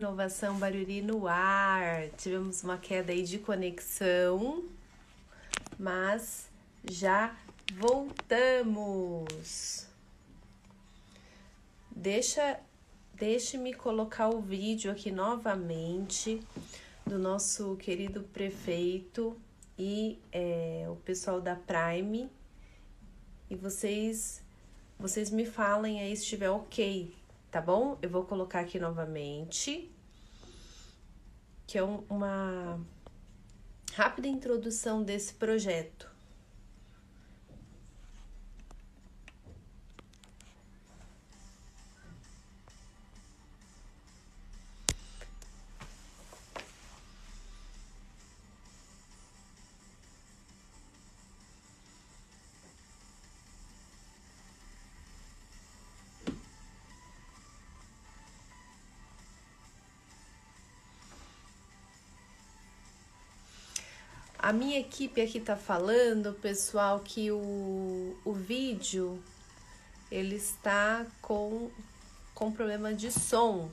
Inovação Baruri no ar. Tivemos uma queda aí de conexão, mas já voltamos. Deixa, deixe-me colocar o vídeo aqui novamente do nosso querido prefeito e é, o pessoal da Prime. E vocês, vocês me falem aí se estiver ok, tá bom? Eu vou colocar aqui novamente, que é um, uma rápida introdução desse projeto. A minha equipe aqui tá falando, pessoal, que o, o vídeo ele está com, com problema de som.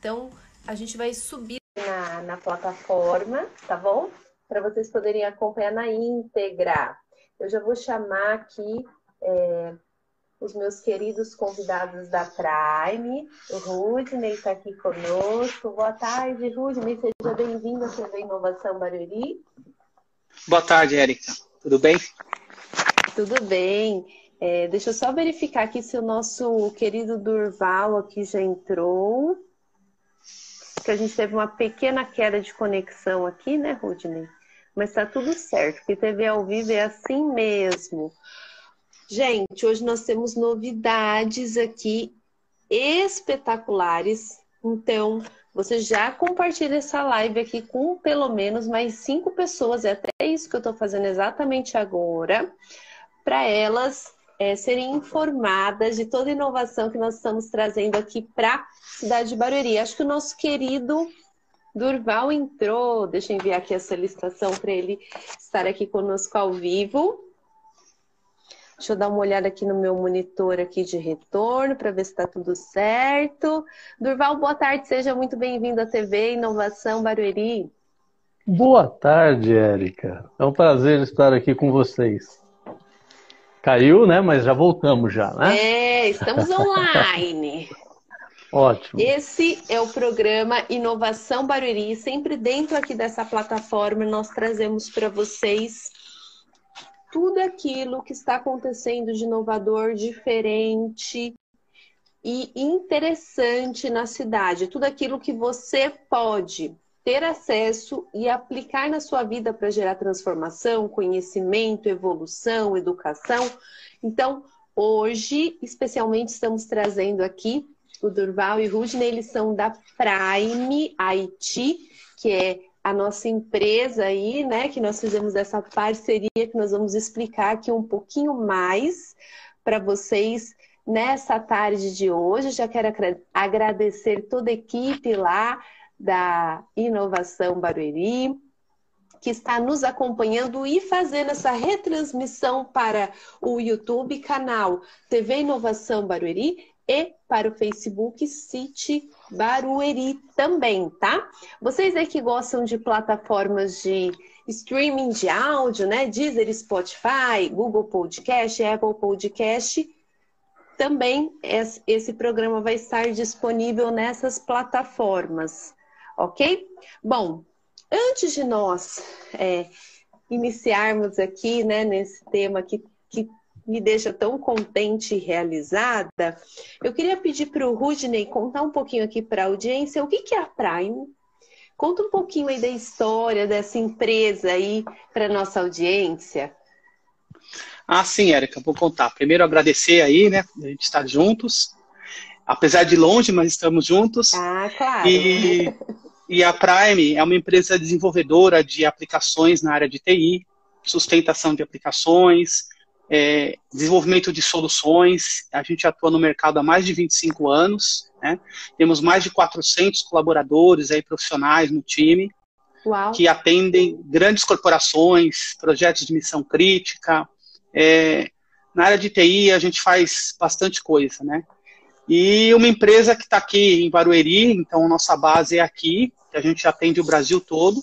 Então, a gente vai subir na, na plataforma, tá bom? Para vocês poderem acompanhar na íntegra. Eu já vou chamar aqui é, os meus queridos convidados da Prime. O Rudney está aqui conosco. Boa tarde, Rudney. Seja bem-vindo à TV Inovação Baruri. Boa tarde, Érica. Tudo bem? Tudo bem. É, deixa eu só verificar aqui se o nosso querido Durval aqui já entrou. Que a gente teve uma pequena queda de conexão aqui, né, Rudney? Mas tá tudo certo, porque TV ao vivo é assim mesmo. Gente, hoje nós temos novidades aqui espetaculares. Então, você já compartilha essa live aqui com pelo menos mais cinco pessoas, é até isso que eu estou fazendo exatamente agora, para elas é, serem informadas de toda a inovação que nós estamos trazendo aqui para cidade de Barueri. Acho que o nosso querido Durval entrou, deixa eu enviar aqui a solicitação para ele estar aqui conosco ao vivo. Deixa eu dar uma olhada aqui no meu monitor aqui de retorno para ver se está tudo certo. Durval, boa tarde, seja muito bem-vindo à TV Inovação Barueri. Boa tarde, Érica. É um prazer estar aqui com vocês. Caiu, né? Mas já voltamos já, né? É, estamos online. Ótimo. Esse é o programa Inovação Barueri. Sempre dentro aqui dessa plataforma nós trazemos para vocês tudo aquilo que está acontecendo de inovador, diferente e interessante na cidade, tudo aquilo que você pode ter acesso e aplicar na sua vida para gerar transformação, conhecimento, evolução, educação. Então, hoje, especialmente, estamos trazendo aqui o Durval e Rudney, eles são da Prime IT, que é a nossa empresa aí, né, que nós fizemos essa parceria que nós vamos explicar aqui um pouquinho mais para vocês nessa tarde de hoje. Já quero agradecer toda a equipe lá da Inovação Barueri, que está nos acompanhando e fazendo essa retransmissão para o YouTube, canal TV Inovação Barueri e para o Facebook City Barueri também, tá? Vocês aí que gostam de plataformas de streaming de áudio, né? Deezer, Spotify, Google Podcast, Apple Podcast, também esse programa vai estar disponível nessas plataformas, ok? Bom, antes de nós é, iniciarmos aqui, né, nesse tema que, que me deixa tão contente e realizada, eu queria pedir para o Rudney contar um pouquinho aqui para a audiência o que, que é a Prime. Conta um pouquinho aí da história dessa empresa aí para nossa audiência. Ah, sim, Érica, vou contar. Primeiro agradecer aí, né, a gente estar juntos. Apesar de longe, mas estamos juntos. Ah, claro. E, e a Prime é uma empresa desenvolvedora de aplicações na área de TI, sustentação de aplicações, é, desenvolvimento de soluções. A gente atua no mercado há mais de 25 anos, né? temos mais de 400 colaboradores aí, profissionais no time, Uau. que atendem grandes corporações, projetos de missão crítica. É, na área de TI, a gente faz bastante coisa. Né? E uma empresa que está aqui em Barueri, então nossa base é aqui, que a gente atende o Brasil todo.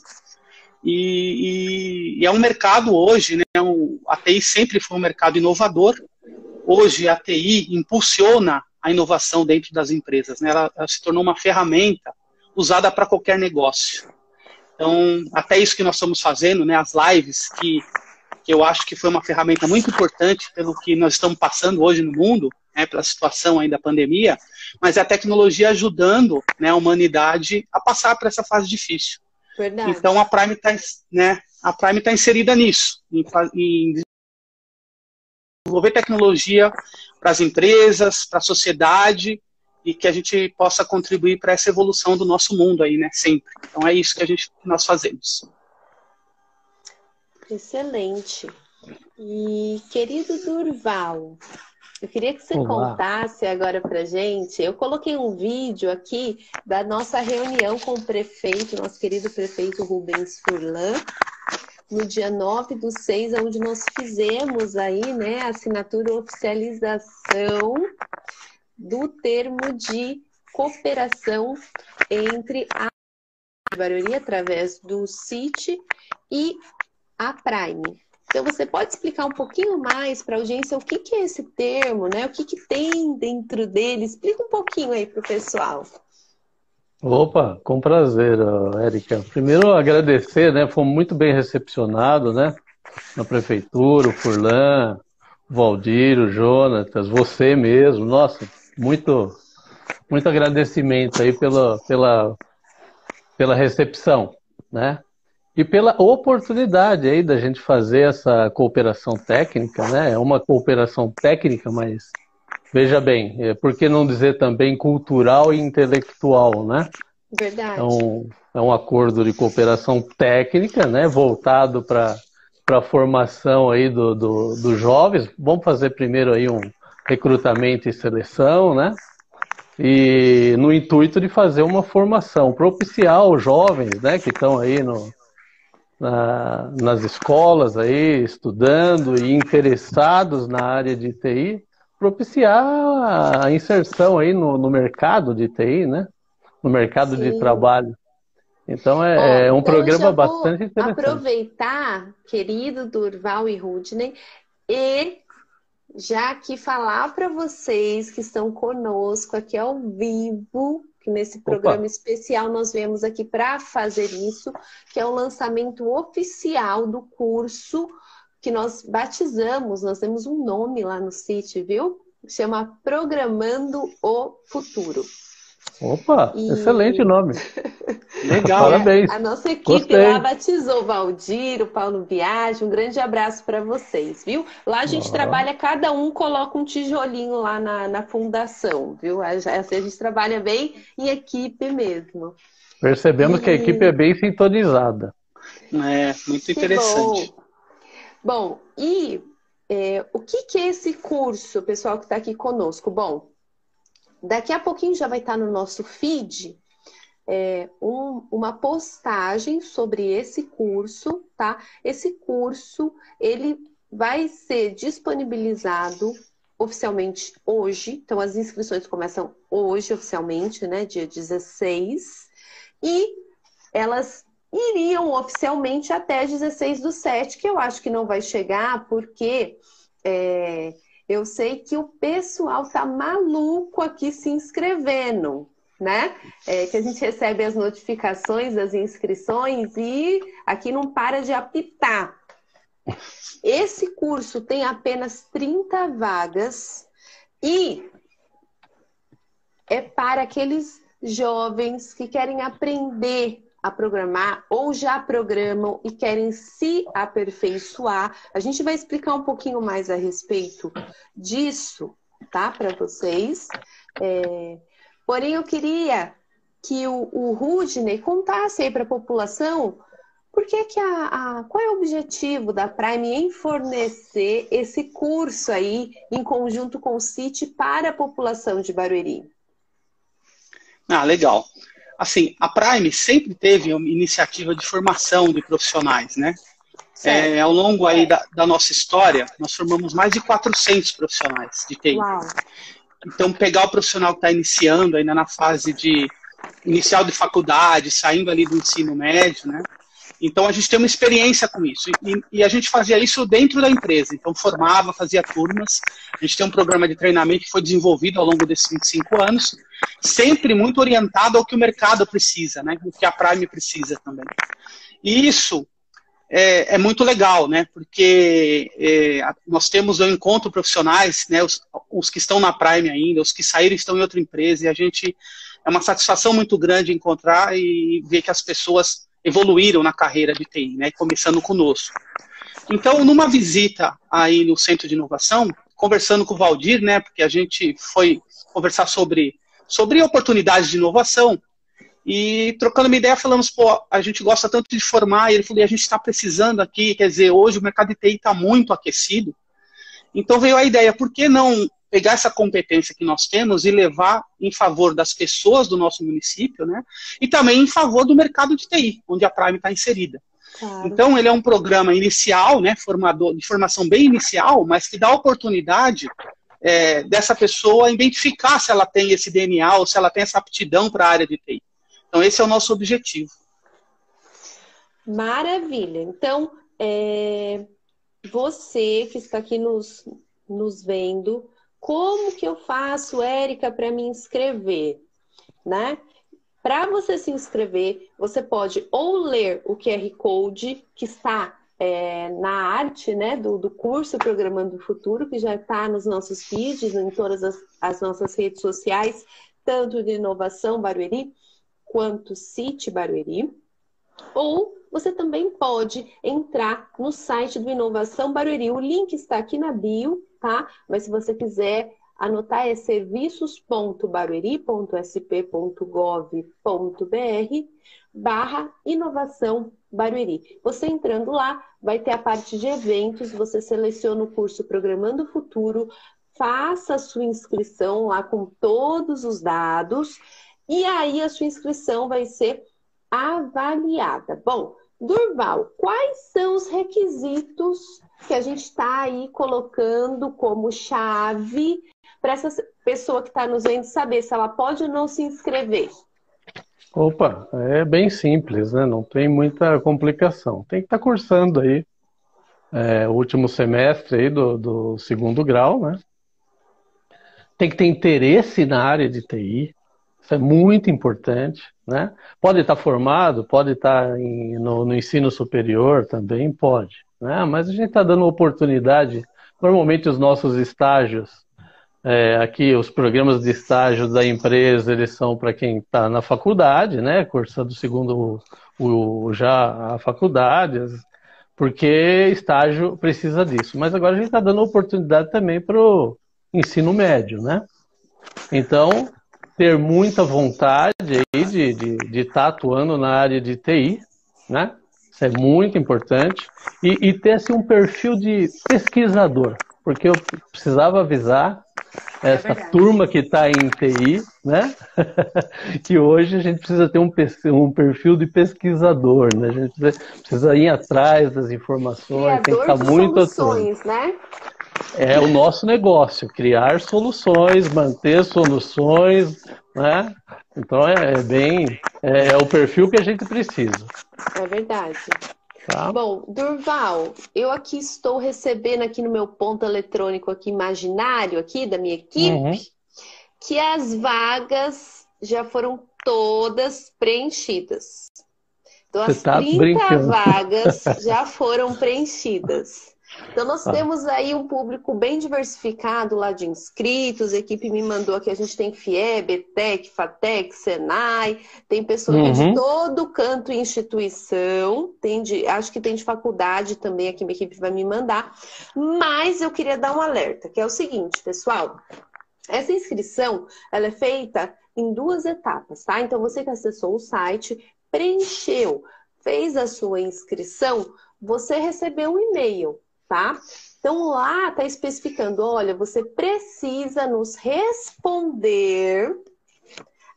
E, e, e é um mercado hoje, né? Um, a TI sempre foi um mercado inovador. Hoje a TI impulsiona a inovação dentro das empresas, né? Ela, ela se tornou uma ferramenta usada para qualquer negócio. Então, até isso que nós estamos fazendo, né? As lives que que eu acho que foi uma ferramenta muito importante pelo que nós estamos passando hoje no mundo, né, pela situação aí da pandemia, mas é a tecnologia ajudando né, a humanidade a passar por essa fase difícil. Verdade. Então a Prime está né, a Prime tá inserida nisso, em, em desenvolver tecnologia para as empresas, para a sociedade e que a gente possa contribuir para essa evolução do nosso mundo aí, né, sempre. Então é isso que a gente que nós fazemos. Excelente. E querido Durval, eu queria que você Olá. contasse agora para gente. Eu coloquei um vídeo aqui da nossa reunião com o prefeito, nosso querido prefeito Rubens Furlan, no dia 9 do 6, onde nós fizemos aí, né, a assinatura oficialização do termo de cooperação entre a Barueri através do CIT e a Prime. Então, você pode explicar um pouquinho mais para a audiência o que, que, é esse termo, né? O que, que tem dentro dele? Explica um pouquinho aí para o pessoal. Opa, com prazer, Érica. Primeiro, agradecer, né? Fomos muito bem recepcionados, né? Na prefeitura, o Furlan, o Valdir, o Jonatas, você mesmo. Nossa, muito, muito agradecimento aí pela, pela, pela recepção, né? E pela oportunidade aí da gente fazer essa cooperação técnica, né? É uma cooperação técnica, mas veja bem, é, por que não dizer também cultural e intelectual, né? Verdade. É um, é um acordo de cooperação técnica, né? Voltado para para a formação aí dos do, do jovens. Vamos fazer primeiro aí um recrutamento e seleção, né? E no intuito de fazer uma formação, propiciar os jovens, né, que estão aí no, na, nas escolas aí, estudando e interessados na área de TI, propiciar a inserção aí no, no mercado de TI, né? No mercado Sim. de trabalho. Então é, Ó, é um então programa bastante interessante. Aproveitar, querido Durval e Rudney, e já aqui falar para vocês que estão conosco aqui ao vivo que nesse programa Opa. especial nós viemos aqui para fazer isso, que é o lançamento oficial do curso que nós batizamos, nós temos um nome lá no sítio, viu? Chama Programando o Futuro. Opa, e... excelente nome. Legal. Parabéns. A nossa equipe Gostei. lá batizou o Valdir, o Paulo Viagem. Um grande abraço para vocês, viu? Lá a gente trabalha, cada um coloca um tijolinho lá na, na fundação, viu? Assim, a gente trabalha bem em equipe mesmo. Percebemos e... que a equipe é bem sintonizada. É, muito interessante. Bom, bom e é, o que, que é esse curso, pessoal que está aqui conosco? Bom, Daqui a pouquinho já vai estar no nosso feed é, um, uma postagem sobre esse curso, tá? Esse curso ele vai ser disponibilizado oficialmente hoje, então as inscrições começam hoje oficialmente, né, dia 16, e elas iriam oficialmente até 16 do 7, que eu acho que não vai chegar, porque é, eu sei que o pessoal tá maluco aqui se inscrevendo, né? É, que a gente recebe as notificações das inscrições e aqui não para de apitar. Esse curso tem apenas 30 vagas e é para aqueles jovens que querem aprender a programar ou já programam e querem se aperfeiçoar. A gente vai explicar um pouquinho mais a respeito disso, tá? Para vocês. É... Porém, eu queria que o, o Rudney contasse aí para a população por que, que a, a, qual é o objetivo da Prime em fornecer esse curso aí em conjunto com o CIT para a população de Barueri? Ah, legal assim, a Prime sempre teve uma iniciativa de formação de profissionais, né? É, ao longo aí da, da, nossa história, nós formamos mais de 400 profissionais de TI. Uau. Então, pegar o profissional que está iniciando, ainda na fase de inicial de faculdade, saindo ali do ensino médio, né? Então, a gente tem uma experiência com isso. E, e, a gente fazia isso dentro da empresa. Então, formava, fazia turmas. A gente tem um programa de treinamento que foi desenvolvido ao longo desses 25 anos, sempre muito orientado ao que o mercado precisa, né? O que a Prime precisa também. E isso é, é muito legal, né? Porque é, nós temos o encontro profissionais, né? Os, os, que estão na Prime ainda, os que saíram estão em outra empresa, e a gente é uma satisfação muito grande encontrar e ver que as pessoas evoluíram na carreira de TI, né? Começando conosco. Então, numa visita aí no Centro de Inovação, conversando com o Valdir, né? Porque a gente foi conversar sobre sobre oportunidades de inovação. E trocando uma ideia, falamos, pô, a gente gosta tanto de formar, e ele falou, e a gente está precisando aqui, quer dizer, hoje o mercado de TI está muito aquecido. Então veio a ideia, por que não pegar essa competência que nós temos e levar em favor das pessoas do nosso município, né? E também em favor do mercado de TI, onde a Prime está inserida. Claro. Então ele é um programa inicial, né, formador, de formação bem inicial, mas que dá oportunidade é, dessa pessoa identificar se ela tem esse DNA ou se ela tem essa aptidão para a área de TI. Então, esse é o nosso objetivo. Maravilha. Então, é, você que está aqui nos, nos vendo, como que eu faço, Érica, para me inscrever? Né? Para você se inscrever, você pode ou ler o QR Code que está é, na arte né, do, do curso Programando o Futuro, que já está nos nossos feeds, em todas as, as nossas redes sociais, tanto de inovação Barueri, quanto City Barueri, ou você também pode entrar no site do Inovação Barueri. O link está aqui na bio, tá? Mas se você quiser anotar é serviços.barueri.sp.gov.br barra inovação Barueri. Você entrando lá, vai ter a parte de eventos, você seleciona o curso Programando o Futuro, faça a sua inscrição lá com todos os dados e aí a sua inscrição vai ser avaliada. Bom, Durval, quais são os requisitos que a gente está aí colocando como chave para essa pessoa que está nos vendo saber se ela pode ou não se inscrever? Opa, é bem simples, né? Não tem muita complicação. Tem que estar tá cursando aí é, o último semestre aí do, do segundo grau, né? Tem que ter interesse na área de TI, isso é muito importante, né? Pode estar formado, pode estar em, no, no, ensino superior também, pode, né? Mas a gente está dando oportunidade. Normalmente os nossos estágios, é, aqui os programas de estágio da empresa, eles são para quem está na faculdade, né? Cursando segundo o, o, já a faculdade, porque estágio precisa disso. Mas agora a gente está dando oportunidade também para o ensino médio, né? Então, ter muita vontade aí de estar de, tá atuando na área de TI, né? Isso é muito importante. E, e ter assim, um perfil de pesquisador, porque eu precisava avisar é essa é turma que está em TI, né? que hoje a gente precisa ter um, um perfil de pesquisador, né? A gente precisa ir atrás das informações, Criador tem que estar tá muito soluções, né? É o nosso negócio, criar soluções, manter soluções, né? Então é, é bem, é, é, o perfil que a gente precisa. É verdade. Tá? Bom, Durval, eu aqui estou recebendo aqui no meu ponto eletrônico aqui imaginário aqui da minha equipe uhum. que as vagas já foram todas preenchidas. Então Você as tá 30 brincando. vagas já foram preenchidas. Então, nós ah. temos aí um público bem diversificado lá de inscritos. A equipe me mandou aqui, a gente tem FIEB, ETEC, FATEC, SENAI, tem pessoas uhum. de todo canto e instituição, tem de, acho que tem de faculdade também aqui, minha equipe vai me mandar. Mas eu queria dar um alerta, que é o seguinte, pessoal. Essa inscrição, ela é feita em duas etapas, tá? Então, você que acessou o site, preencheu, fez a sua inscrição, você recebeu um e-mail tá? Então lá está especificando, olha, você precisa nos responder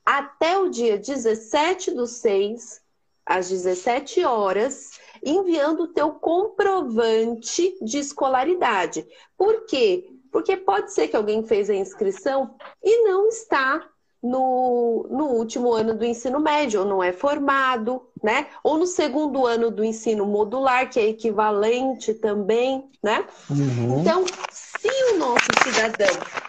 até o dia 17 do 6, às 17 horas, enviando o teu comprovante de escolaridade. Por quê? Porque pode ser que alguém fez a inscrição e não está no, no último ano do ensino médio, ou não é formado, né? Ou no segundo ano do ensino modular, que é equivalente também, né? Uhum. Então, se o nosso cidadão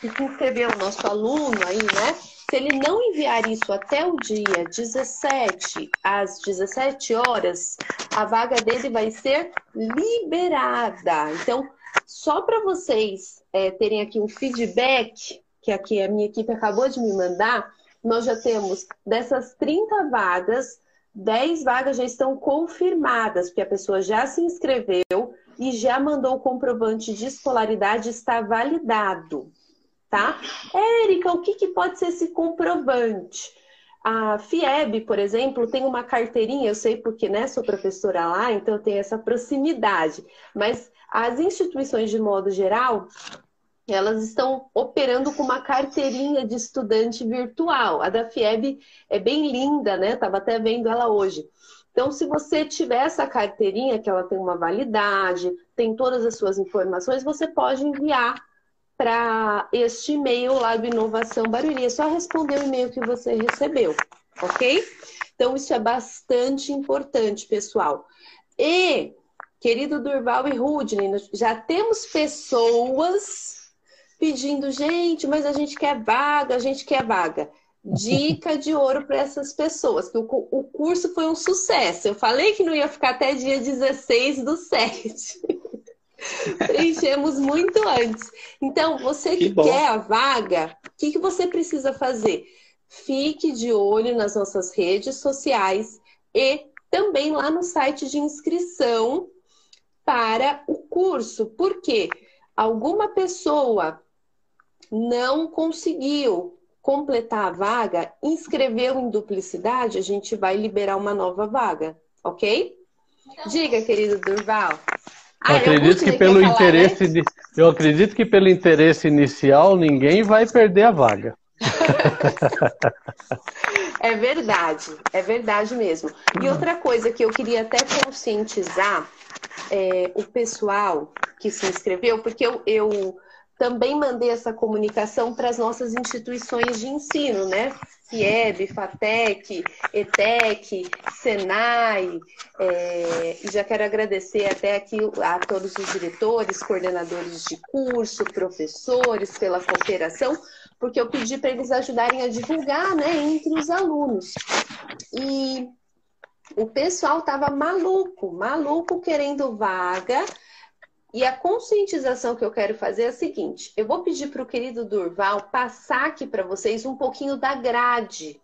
que inscreveu, o nosso aluno aí, né? Se ele não enviar isso até o dia 17, às 17 horas, a vaga dele vai ser liberada. Então, só para vocês é, terem aqui um feedback, que aqui a minha equipe acabou de me mandar, nós já temos dessas 30 vagas, 10 vagas já estão confirmadas, porque a pessoa já se inscreveu e já mandou o comprovante de escolaridade, está validado, tá? Érica, o que, que pode ser esse comprovante? A FIEB, por exemplo, tem uma carteirinha, eu sei porque né, sou professora lá, então tenho essa proximidade, mas as instituições, de modo geral, elas estão operando com uma carteirinha de estudante virtual. A da FIEB é bem linda, né? Estava até vendo ela hoje. Então, se você tiver essa carteirinha, que ela tem uma validade, tem todas as suas informações, você pode enviar para este e-mail lá do Inovação Barueri. É só responder o e-mail que você recebeu, ok? Então, isso é bastante importante, pessoal. E, querido Durval e Rudney, já temos pessoas pedindo, gente, mas a gente quer vaga, a gente quer vaga. Dica de ouro para essas pessoas, que o, o curso foi um sucesso. Eu falei que não ia ficar até dia 16 do 7. Preenchemos muito antes. Então, você que, que quer a vaga, o que, que você precisa fazer? Fique de olho nas nossas redes sociais e também lá no site de inscrição para o curso. Por quê? Alguma pessoa não conseguiu completar a vaga, inscreveu em duplicidade, a gente vai liberar uma nova vaga, ok? Diga, querido Durval. Ah, eu acredito que pelo falar, interesse né? de, eu acredito que pelo interesse inicial ninguém vai perder a vaga. é verdade, é verdade mesmo. E outra coisa que eu queria até conscientizar é, o pessoal que se inscreveu, porque eu, eu também mandei essa comunicação para as nossas instituições de ensino, né? FIEB, FATEC, ETEC, SENAI, é, e já quero agradecer até aqui a todos os diretores, coordenadores de curso, professores pela cooperação, porque eu pedi para eles ajudarem a divulgar né, entre os alunos. E o pessoal estava maluco, maluco querendo vaga, e a conscientização que eu quero fazer é a seguinte: eu vou pedir para o querido Durval passar aqui para vocês um pouquinho da grade,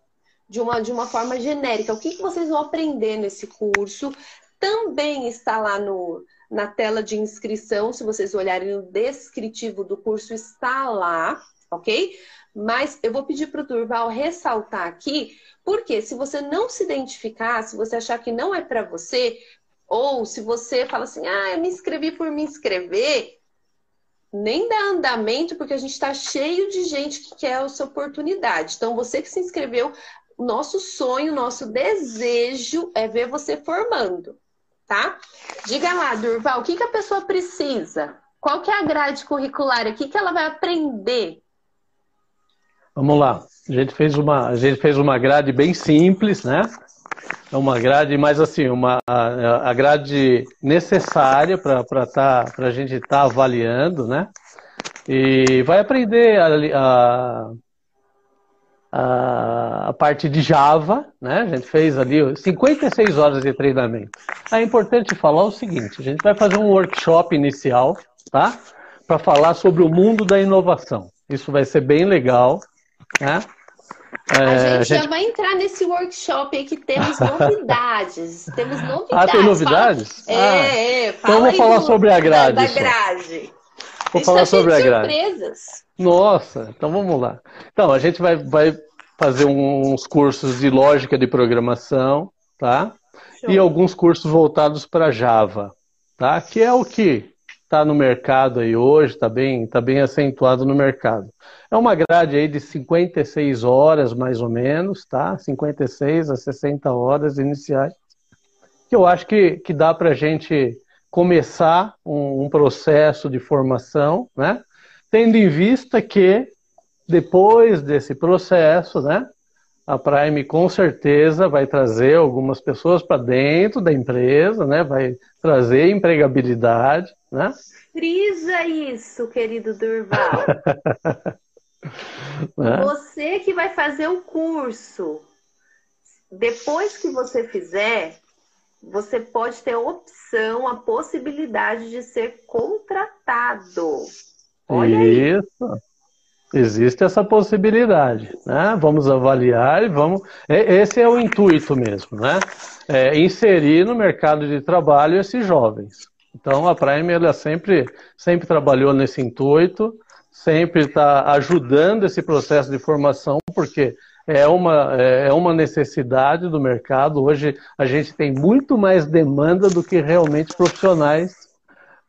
de uma, de uma forma genérica. O que, que vocês vão aprender nesse curso? Também está lá no, na tela de inscrição, se vocês olharem no descritivo do curso, está lá, ok? Mas eu vou pedir para o Durval ressaltar aqui, porque se você não se identificar, se você achar que não é para você, ou se você fala assim, ah, eu me inscrevi por me inscrever, nem dá andamento, porque a gente está cheio de gente que quer essa oportunidade. Então, você que se inscreveu, nosso sonho, nosso desejo é ver você formando, tá? Diga lá, Durval, o que, que a pessoa precisa? Qual que é a grade curricular? O que, que ela vai aprender? Vamos lá. A gente fez uma, a gente fez uma grade bem simples, né? É uma grade, mas assim, uma, a, grade necessária para tá, a gente estar tá avaliando, né? E vai aprender a, a, a, parte de Java, né? A gente fez ali 56 horas de treinamento. É importante falar o seguinte: a gente vai fazer um workshop inicial, tá? Para falar sobre o mundo da inovação. Isso vai ser bem legal, né? É, a, gente a gente já vai entrar nesse workshop aí que temos novidades. temos novidades. Ah, tem novidades? Fala... É, ah. é. Fala então vou falar do... sobre a grade. Da, da grade. Vou falar tá sobre a grade. Surpresas. Nossa, então vamos lá. Então, a gente vai, vai fazer uns cursos de lógica de programação, tá? Show. E alguns cursos voltados para Java, tá? Que é o que está no mercado aí hoje, está bem, tá bem acentuado no mercado. É uma grade aí de 56 horas, mais ou menos, tá? 56 a 60 horas iniciais, que eu acho que, que dá para a gente começar um, um, processo de formação, né? tendo em vista que depois desse processo, né, a Prime com certeza vai trazer algumas pessoas para dentro da empresa, né, vai trazer empregabilidade, né? Frisa isso, querido Durval. né? Você que vai fazer o curso, depois que você fizer, você pode ter a opção, a possibilidade de ser contratado. Olha Isso. Aí. Existe essa possibilidade, né? Vamos avaliar e vamos. Esse é o intuito mesmo, né? É inserir no mercado de trabalho esses jovens. Então a Prime ela sempre, sempre trabalhou nesse intuito, sempre está ajudando esse processo de formação, porque é uma, é uma necessidade do mercado. Hoje a gente tem muito mais demanda do que realmente profissionais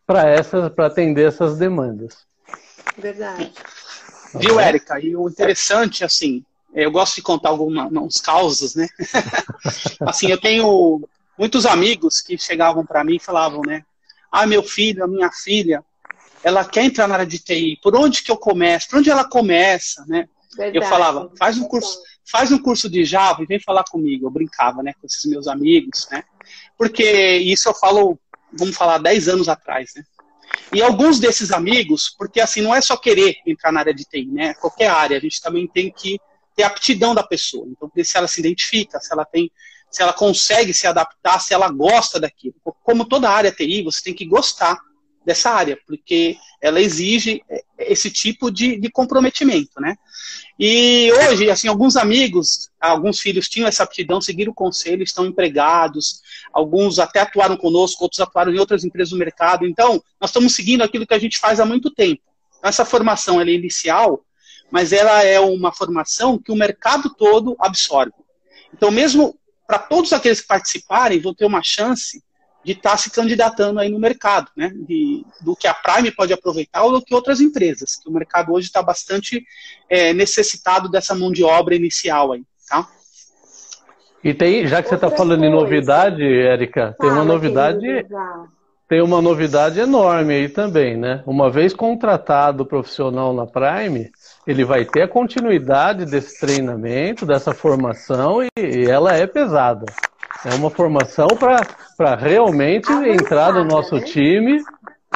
para atender essas demandas. Verdade. Viu, Érica? E o interessante, assim, eu gosto de contar alguns causos, né? assim, eu tenho muitos amigos que chegavam para mim e falavam, né? Ah, meu filho, a minha filha, ela quer entrar na área de TI. Por onde que eu começo? Por onde ela começa, né? Verdade. Eu falava, faz um curso, faz um curso de Java e vem falar comigo. Eu brincava, né, com esses meus amigos, né? Porque isso eu falo, vamos falar, 10 anos atrás, né? E alguns desses amigos, porque assim, não é só querer entrar na área de TI, né? Qualquer área, a gente também tem que ter aptidão da pessoa. Então, se ela se identifica, se ela tem, se ela consegue se adaptar, se ela gosta daquilo. Como toda área TI, você tem que gostar dessa área, porque ela exige é, esse tipo de, de comprometimento, né? E hoje, assim, alguns amigos, alguns filhos tinham essa aptidão, seguiram o conselho, estão empregados, alguns até atuaram conosco, outros atuaram em outras empresas do mercado. Então, nós estamos seguindo aquilo que a gente faz há muito tempo. Essa formação é inicial, mas ela é uma formação que o mercado todo absorve. Então, mesmo para todos aqueles que participarem, vão ter uma chance de estar tá se candidatando aí no mercado, né? De, do que a Prime pode aproveitar ou do que outras empresas, que o mercado hoje está bastante é, necessitado dessa mão de obra inicial aí, tá? E tem, já que você está falando coisa. em novidade, Érica, tem uma novidade, tem uma novidade enorme aí também, né? Uma vez contratado profissional na Prime, ele vai ter a continuidade desse treinamento, dessa formação e, e ela é pesada. É uma formação para realmente entrar no nosso né? time,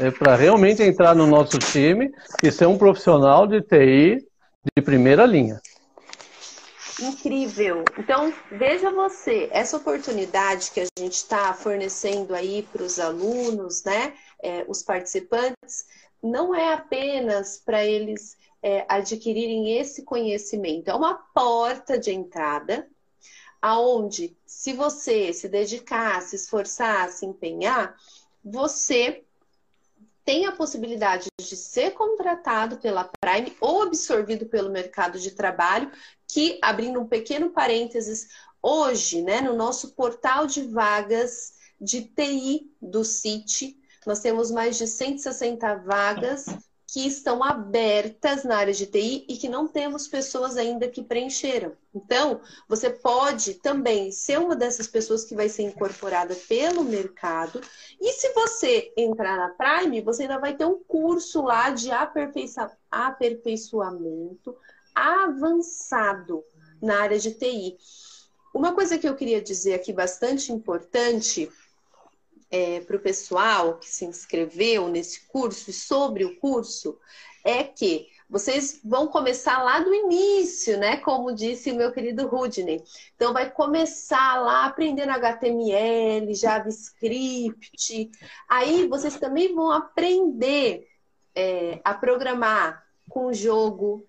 é para realmente entrar no nosso time e ser um profissional de TI de primeira linha. Incrível. Então, veja você, essa oportunidade que a gente está fornecendo aí para os alunos, né, é, os participantes, não é apenas para eles é, adquirirem esse conhecimento, é uma porta de entrada aonde se você se dedicar, se esforçar, se empenhar, você tem a possibilidade de ser contratado pela Prime ou absorvido pelo mercado de trabalho, que, abrindo um pequeno parênteses, hoje, né, no nosso portal de vagas de TI do CIT, nós temos mais de 160 vagas que estão abertas na área de TI e que não temos pessoas ainda que preencheram. Então, você pode também ser uma dessas pessoas que vai ser incorporada pelo mercado. E se você entrar na Prime, você ainda vai ter um curso lá de aperfeiçoamento avançado na área de TI. Uma coisa que eu queria dizer aqui bastante importante é, para o pessoal que se inscreveu nesse curso e sobre o curso é que vocês vão começar lá do início, né? Como disse o meu querido Rudney. Então, vai começar lá aprendendo HTML, JavaScript. Aí, vocês também vão aprender é, a programar com jogo.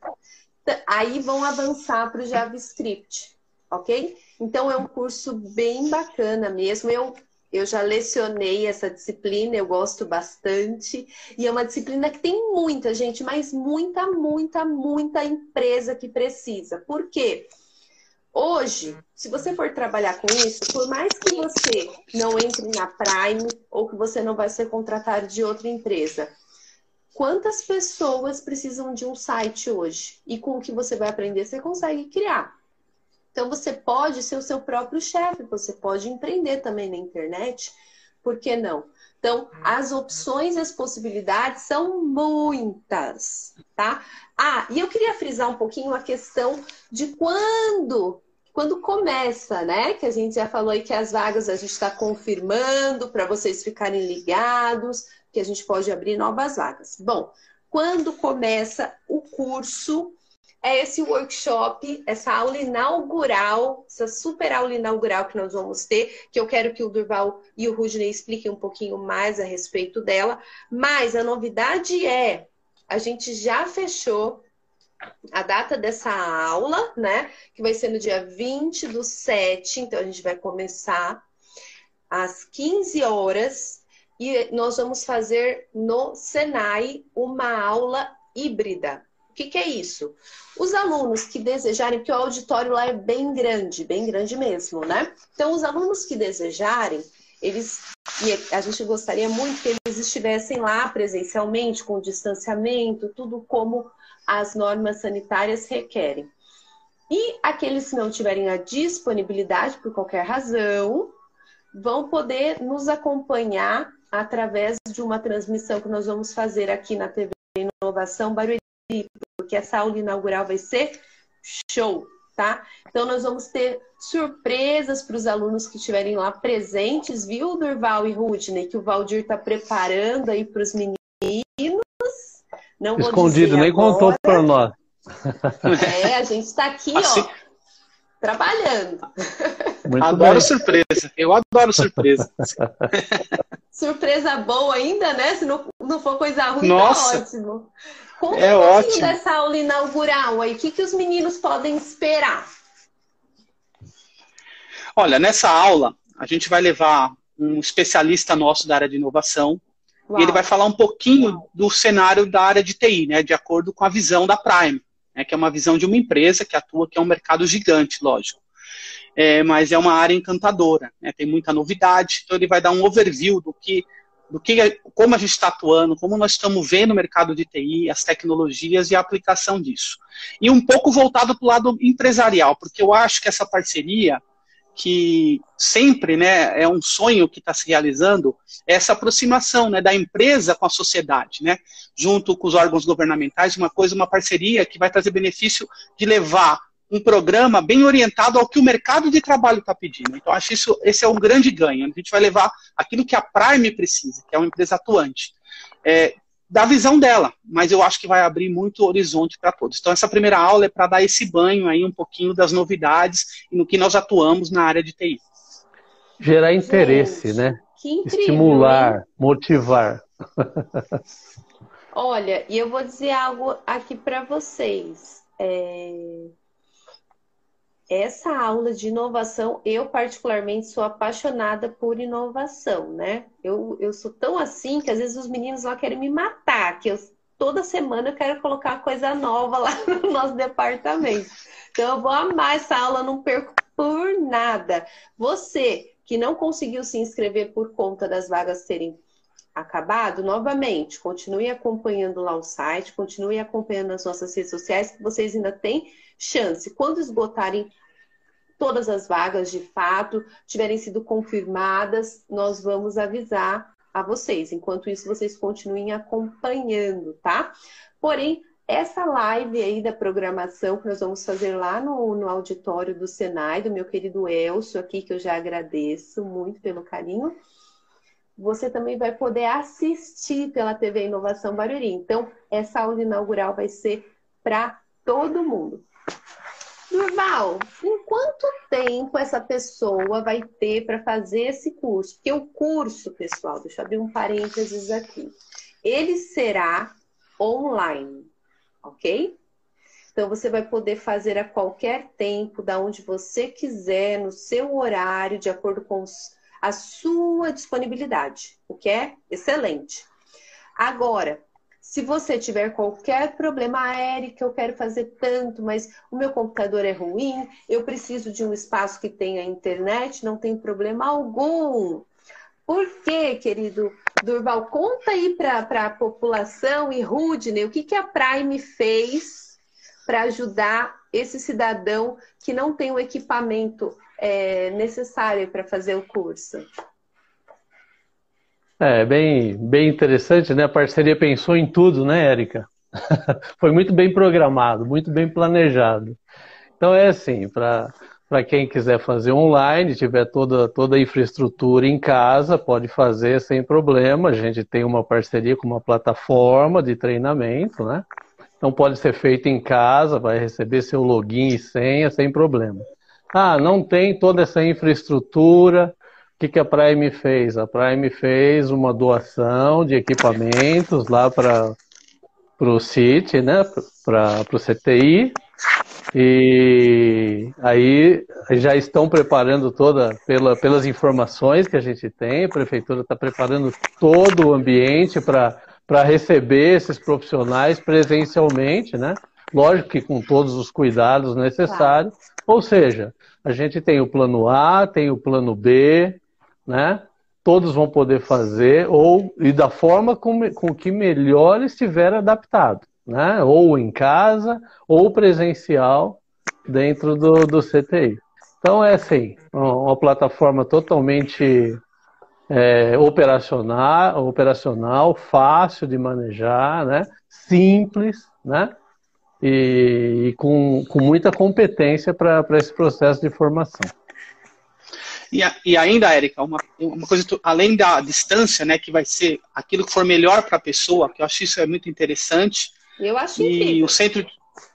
Aí, vão avançar para o JavaScript, ok? Então, é um curso bem bacana mesmo. Eu eu já lecionei essa disciplina, eu gosto bastante. E é uma disciplina que tem muita gente, mas muita, muita, muita empresa que precisa. Por quê? Hoje, se você for trabalhar com isso, por mais que você não entre na Prime ou que você não vai ser contratado de outra empresa, quantas pessoas precisam de um site hoje? E com o que você vai aprender, você consegue criar. Então você pode ser o seu próprio chefe, você pode empreender também na internet, por que não? Então, as opções e as possibilidades são muitas, tá? Ah, e eu queria frisar um pouquinho a questão de quando quando começa, né? Que a gente já falou aí que as vagas a gente está confirmando para vocês ficarem ligados, que a gente pode abrir novas vagas. Bom, quando começa o curso, é esse workshop, essa aula inaugural, essa super aula inaugural que nós vamos ter, que eu quero que o Durval e o Rudney expliquem um pouquinho mais a respeito dela. Mas a novidade é, a gente já fechou a data dessa aula, né? Que vai ser no dia 20 do 7, então a gente vai começar às 15 horas e nós vamos fazer no Senai uma aula híbrida. O que, que é isso? Os alunos que desejarem, porque o auditório lá é bem grande, bem grande mesmo, né? Então, os alunos que desejarem, eles e a gente gostaria muito que eles estivessem lá presencialmente, com distanciamento, tudo como as normas sanitárias requerem. E aqueles que não tiverem a disponibilidade, por qualquer razão, vão poder nos acompanhar através de uma transmissão que nós vamos fazer aqui na TV Inovação Barueri, porque essa aula inaugural vai ser show, tá? Então nós vamos ter surpresas para os alunos que estiverem lá presentes, viu, Durval e Rudney, que o Valdir está preparando aí para os meninos. Não Escondido, nem agora. contou para nós. É, a gente está aqui, assim... ó, trabalhando. Muito adoro bem. surpresa. Eu adoro surpresa. surpresa boa ainda, né? Se não, não for coisa ruim, tá Nossa. tá ótimo. Conta é um ótimo. dessa aula inaugural aí. O que, que os meninos podem esperar? Olha, nessa aula, a gente vai levar um especialista nosso da área de inovação, Uau. E ele vai falar um pouquinho Uau. do cenário da área de TI, né, de acordo com a visão da Prime, né, que é uma visão de uma empresa que atua, que é um mercado gigante, lógico. É, mas é uma área encantadora, né, tem muita novidade, então ele vai dar um overview do que, do que como a gente está atuando, como nós estamos vendo o mercado de TI, as tecnologias e a aplicação disso. E um pouco voltado para o lado empresarial, porque eu acho que essa parceria que sempre né, é um sonho que está se realizando, é essa aproximação né, da empresa com a sociedade, né, junto com os órgãos governamentais, uma coisa, uma parceria que vai trazer benefício de levar um programa bem orientado ao que o mercado de trabalho está pedindo. Então, acho isso esse é um grande ganho. A gente vai levar aquilo que a Prime precisa, que é uma empresa atuante. É, da visão dela, mas eu acho que vai abrir muito horizonte para todos. Então, essa primeira aula é para dar esse banho aí um pouquinho das novidades e no que nós atuamos na área de TI. Gerar interesse, Gente, né? Incrível, Estimular, hein? motivar. Olha, e eu vou dizer algo aqui para vocês. É essa aula de inovação, eu particularmente sou apaixonada por inovação, né? Eu, eu sou tão assim que às vezes os meninos lá querem me matar, que eu toda semana eu quero colocar coisa nova lá no nosso departamento. Então eu vou amar essa aula, não perco por nada. Você que não conseguiu se inscrever por conta das vagas terem acabado, novamente, continue acompanhando lá o site, continue acompanhando as nossas redes sociais, que vocês ainda têm chance. Quando esgotarem todas as vagas de fato tiverem sido confirmadas, nós vamos avisar a vocês. Enquanto isso, vocês continuem acompanhando, tá? Porém, essa live aí da programação que nós vamos fazer lá no, no auditório do Senai, do meu querido Elcio aqui, que eu já agradeço muito pelo carinho, você também vai poder assistir pela TV Inovação Barueri. Então, essa aula inaugural vai ser para todo mundo. Durval, em quanto tempo essa pessoa vai ter para fazer esse curso? Porque o curso, pessoal, deixa eu abrir um parênteses aqui, ele será online, ok? Então você vai poder fazer a qualquer tempo, da onde você quiser, no seu horário, de acordo com a sua disponibilidade, o que é excelente. Agora, se você tiver qualquer problema, ah, Érica, eu quero fazer tanto, mas o meu computador é ruim, eu preciso de um espaço que tenha internet, não tem problema algum. Por quê, querido Durval? Conta aí para a população e Rudney o que, que a Prime fez para ajudar esse cidadão que não tem o equipamento é, necessário para fazer o curso. É, bem, bem interessante, né? A parceria pensou em tudo, né, Érica? Foi muito bem programado, muito bem planejado. Então é assim, para quem quiser fazer online, tiver toda, toda a infraestrutura em casa, pode fazer sem problema. A gente tem uma parceria com uma plataforma de treinamento, né? Então pode ser feito em casa, vai receber seu login e senha sem problema. Ah, não tem toda essa infraestrutura. Que, que a Prime fez? A Prime fez uma doação de equipamentos lá para o CIT, né? Para o CTI e aí já estão preparando toda, pela, pelas informações que a gente tem, a prefeitura está preparando todo o ambiente para receber esses profissionais presencialmente, né? Lógico que com todos os cuidados necessários. Claro. Ou seja, a gente tem o plano A, tem o plano B, né? Todos vão poder fazer, ou e da forma com, com que melhor estiver adaptado né? ou em casa, ou presencial dentro do, do CTI. Então é assim, uma plataforma totalmente é, operacional, operacional, fácil de manejar, né? simples, né? E, e com, com muita competência para esse processo de formação. E, e ainda, Érica, uma, uma coisa, além da distância, né, que vai ser aquilo que for melhor para a pessoa, que eu acho isso é muito interessante, eu acho e incrível. o centro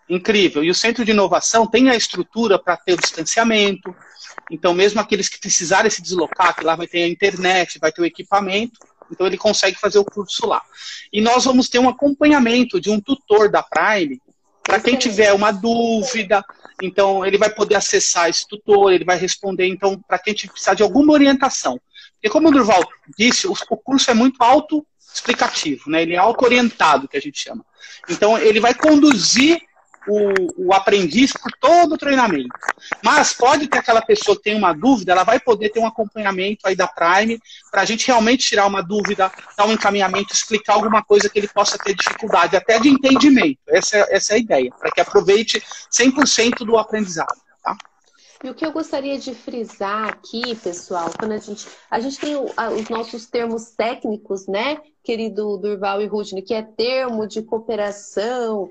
incrível. E o centro de inovação tem a estrutura para ter o distanciamento. Então, mesmo aqueles que precisarem se deslocar, que lá vai ter a internet, vai ter o equipamento, então ele consegue fazer o curso lá. E nós vamos ter um acompanhamento de um tutor da Prime para quem tiver uma dúvida, então ele vai poder acessar esse tutor, ele vai responder, então, para quem precisar de alguma orientação. Porque como o Durval disse, o, curso é muito auto explicativo, né? Ele é auto-orientado, que a gente chama. Então, ele vai conduzir o, o, aprendiz por todo o treinamento. Mas pode ter aquela pessoa que tem uma dúvida, ela vai poder ter um acompanhamento aí da Prime para a gente realmente tirar uma dúvida, dar um encaminhamento, explicar alguma coisa que ele possa ter dificuldade, até de entendimento. Essa é, essa é a ideia, para que aproveite 100% do aprendizado. Tá? E o que eu gostaria de frisar aqui, pessoal, quando a gente. A gente tem os nossos termos técnicos, né, querido Durval e Rudney, que é termo de cooperação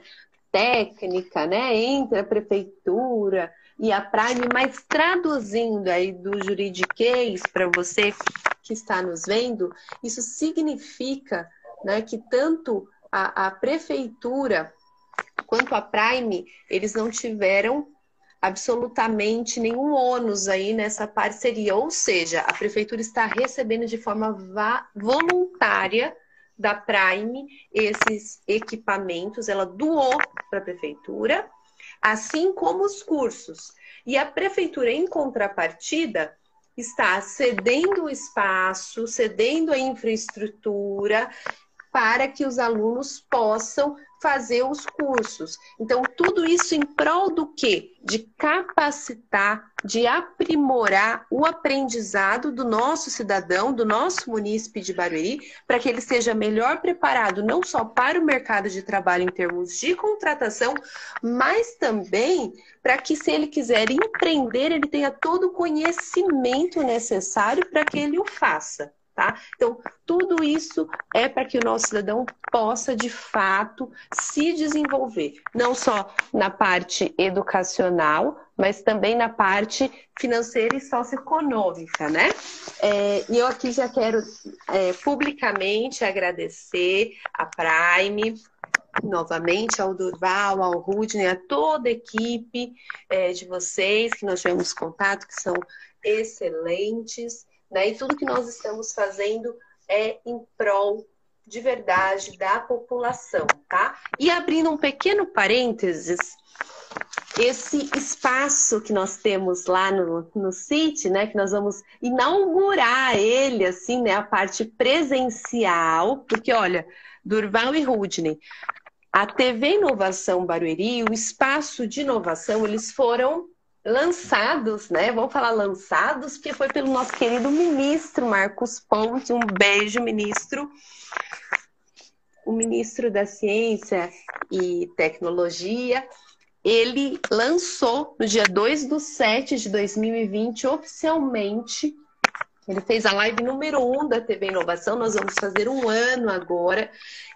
técnica, né, entre a prefeitura e a Prime, mas traduzindo aí do juridiquês para você que está nos vendo, isso significa né, que tanto a, a prefeitura quanto a Prime, eles não tiveram absolutamente nenhum ônus aí nessa parceria, ou seja, a prefeitura está recebendo de forma voluntária da Prime esses equipamentos, ela doou para a prefeitura, assim como os cursos. E a prefeitura, em contrapartida, está cedendo o espaço, cedendo a infraestrutura para que os alunos possam fazer os cursos. Então, tudo isso em prol do quê? De capacitar, de aprimorar o aprendizado do nosso cidadão, do nosso munícipe de Barueri, para que ele seja melhor preparado não só para o mercado de trabalho em termos de contratação, mas também para que, se ele quiser empreender, ele tenha todo o conhecimento necessário para que ele o faça. Tá? Então, tudo isso é para que o nosso cidadão possa, de fato, se desenvolver, não só na parte educacional, mas também na parte financeira e socioeconômica, né? É, e eu aqui já quero é, publicamente agradecer a Prime, novamente ao Durval, ao Rudney, a toda a equipe é, de vocês que nós tivemos contato, que são excelentes. Né? E tudo que nós estamos fazendo é em prol de verdade da população, tá? E abrindo um pequeno parênteses, esse espaço que nós temos lá no, no CIT, né, que nós vamos inaugurar ele, assim, né, a parte presencial, porque, olha, Durval e Rudney, a TV Inovação Barueri, o espaço de inovação, eles foram lançados, né? Vamos falar lançados, porque foi pelo nosso querido ministro Marcos Ponte. Um beijo, ministro. O ministro da Ciência e Tecnologia, ele lançou no dia 2 do 7 de 2020, oficialmente, Ele fez a live número um da TV Inovação, nós vamos fazer um ano agora.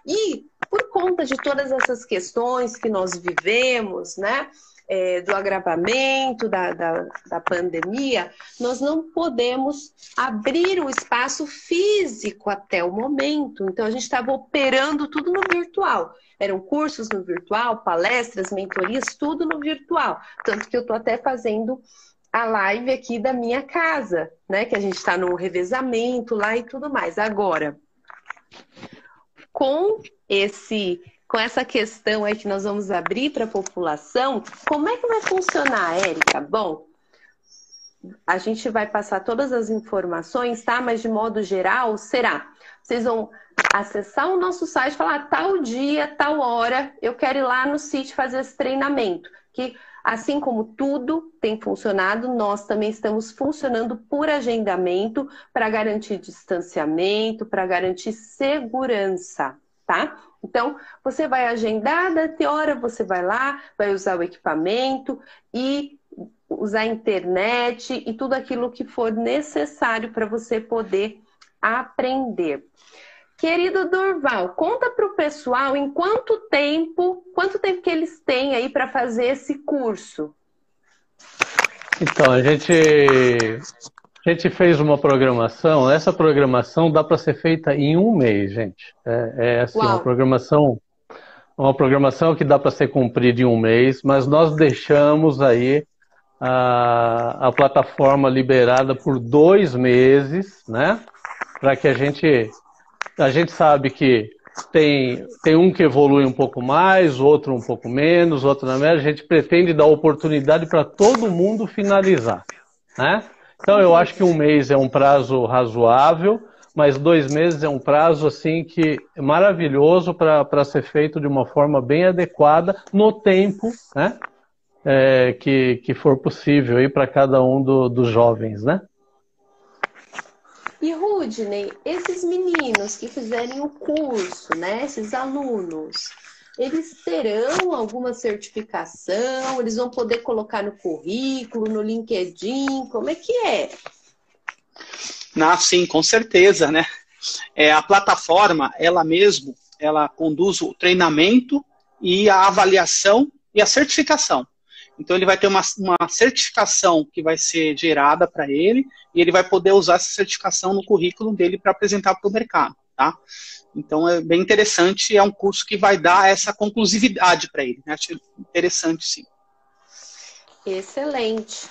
E por conta de todas essas questões que nós vivemos, né? É, do agravamento da, da, da, pandemia, nós não podemos abrir o espaço físico até o momento. Então, a gente estava operando tudo no virtual. Eram cursos no virtual, palestras, mentorias, tudo no virtual. Tanto que eu estou até fazendo a live aqui da minha casa, né? Que a gente está no revezamento lá e tudo mais. Agora, com esse com essa questão aí que nós vamos abrir para a população, como é que vai funcionar, Érica? Bom, a gente vai passar todas as informações, tá? Mas de modo geral, será? Vocês vão acessar o nosso site, falar tal dia, tal hora, eu quero ir lá no sítio fazer esse treinamento. Que Assim como tudo tem funcionado, nós também estamos funcionando por agendamento para garantir distanciamento, para garantir segurança, tá? Então, você vai agendar, da hora você vai lá, vai usar o equipamento e usar a internet e tudo aquilo que for necessário para você poder aprender. Querido Durval, conta para o pessoal em quanto tempo, quanto tempo que eles têm aí para fazer esse curso? Então, a gente, a gente fez uma programação, essa programação dá para ser feita em um mês, gente. É, é assim, Uau. uma programação, uma programação que dá para ser cumprida em um mês, mas nós deixamos aí a, a plataforma liberada por dois meses, né? Para que a gente a gente sabe que tem, tem um que evolui um pouco mais, outro um pouco menos, outro na média. A gente pretende dar oportunidade para todo mundo finalizar. Né? Então eu acho que um mês é um prazo razoável, mas dois meses é um prazo assim que é maravilhoso para ser feito de uma forma bem adequada no tempo né? É, que, que for possível para cada um do, dos jovens. Né? E Rudney, esses meninos que fizerem o curso, né, esses alunos, eles terão alguma certificação? Eles vão poder colocar no currículo, no LinkedIn? Como é que é? Ah, sim, com certeza, né? É, a plataforma, ela mesmo, ela conduz o treinamento e a avaliação e a certificação. Então ele vai ter uma, uma certificação que vai ser gerada para ele e ele vai poder usar essa certificação no currículo dele para apresentar para o mercado, tá? Então é bem interessante, é um curso que vai dar essa conclusividade para ele. Né? Acho interessante, sim. Excelente.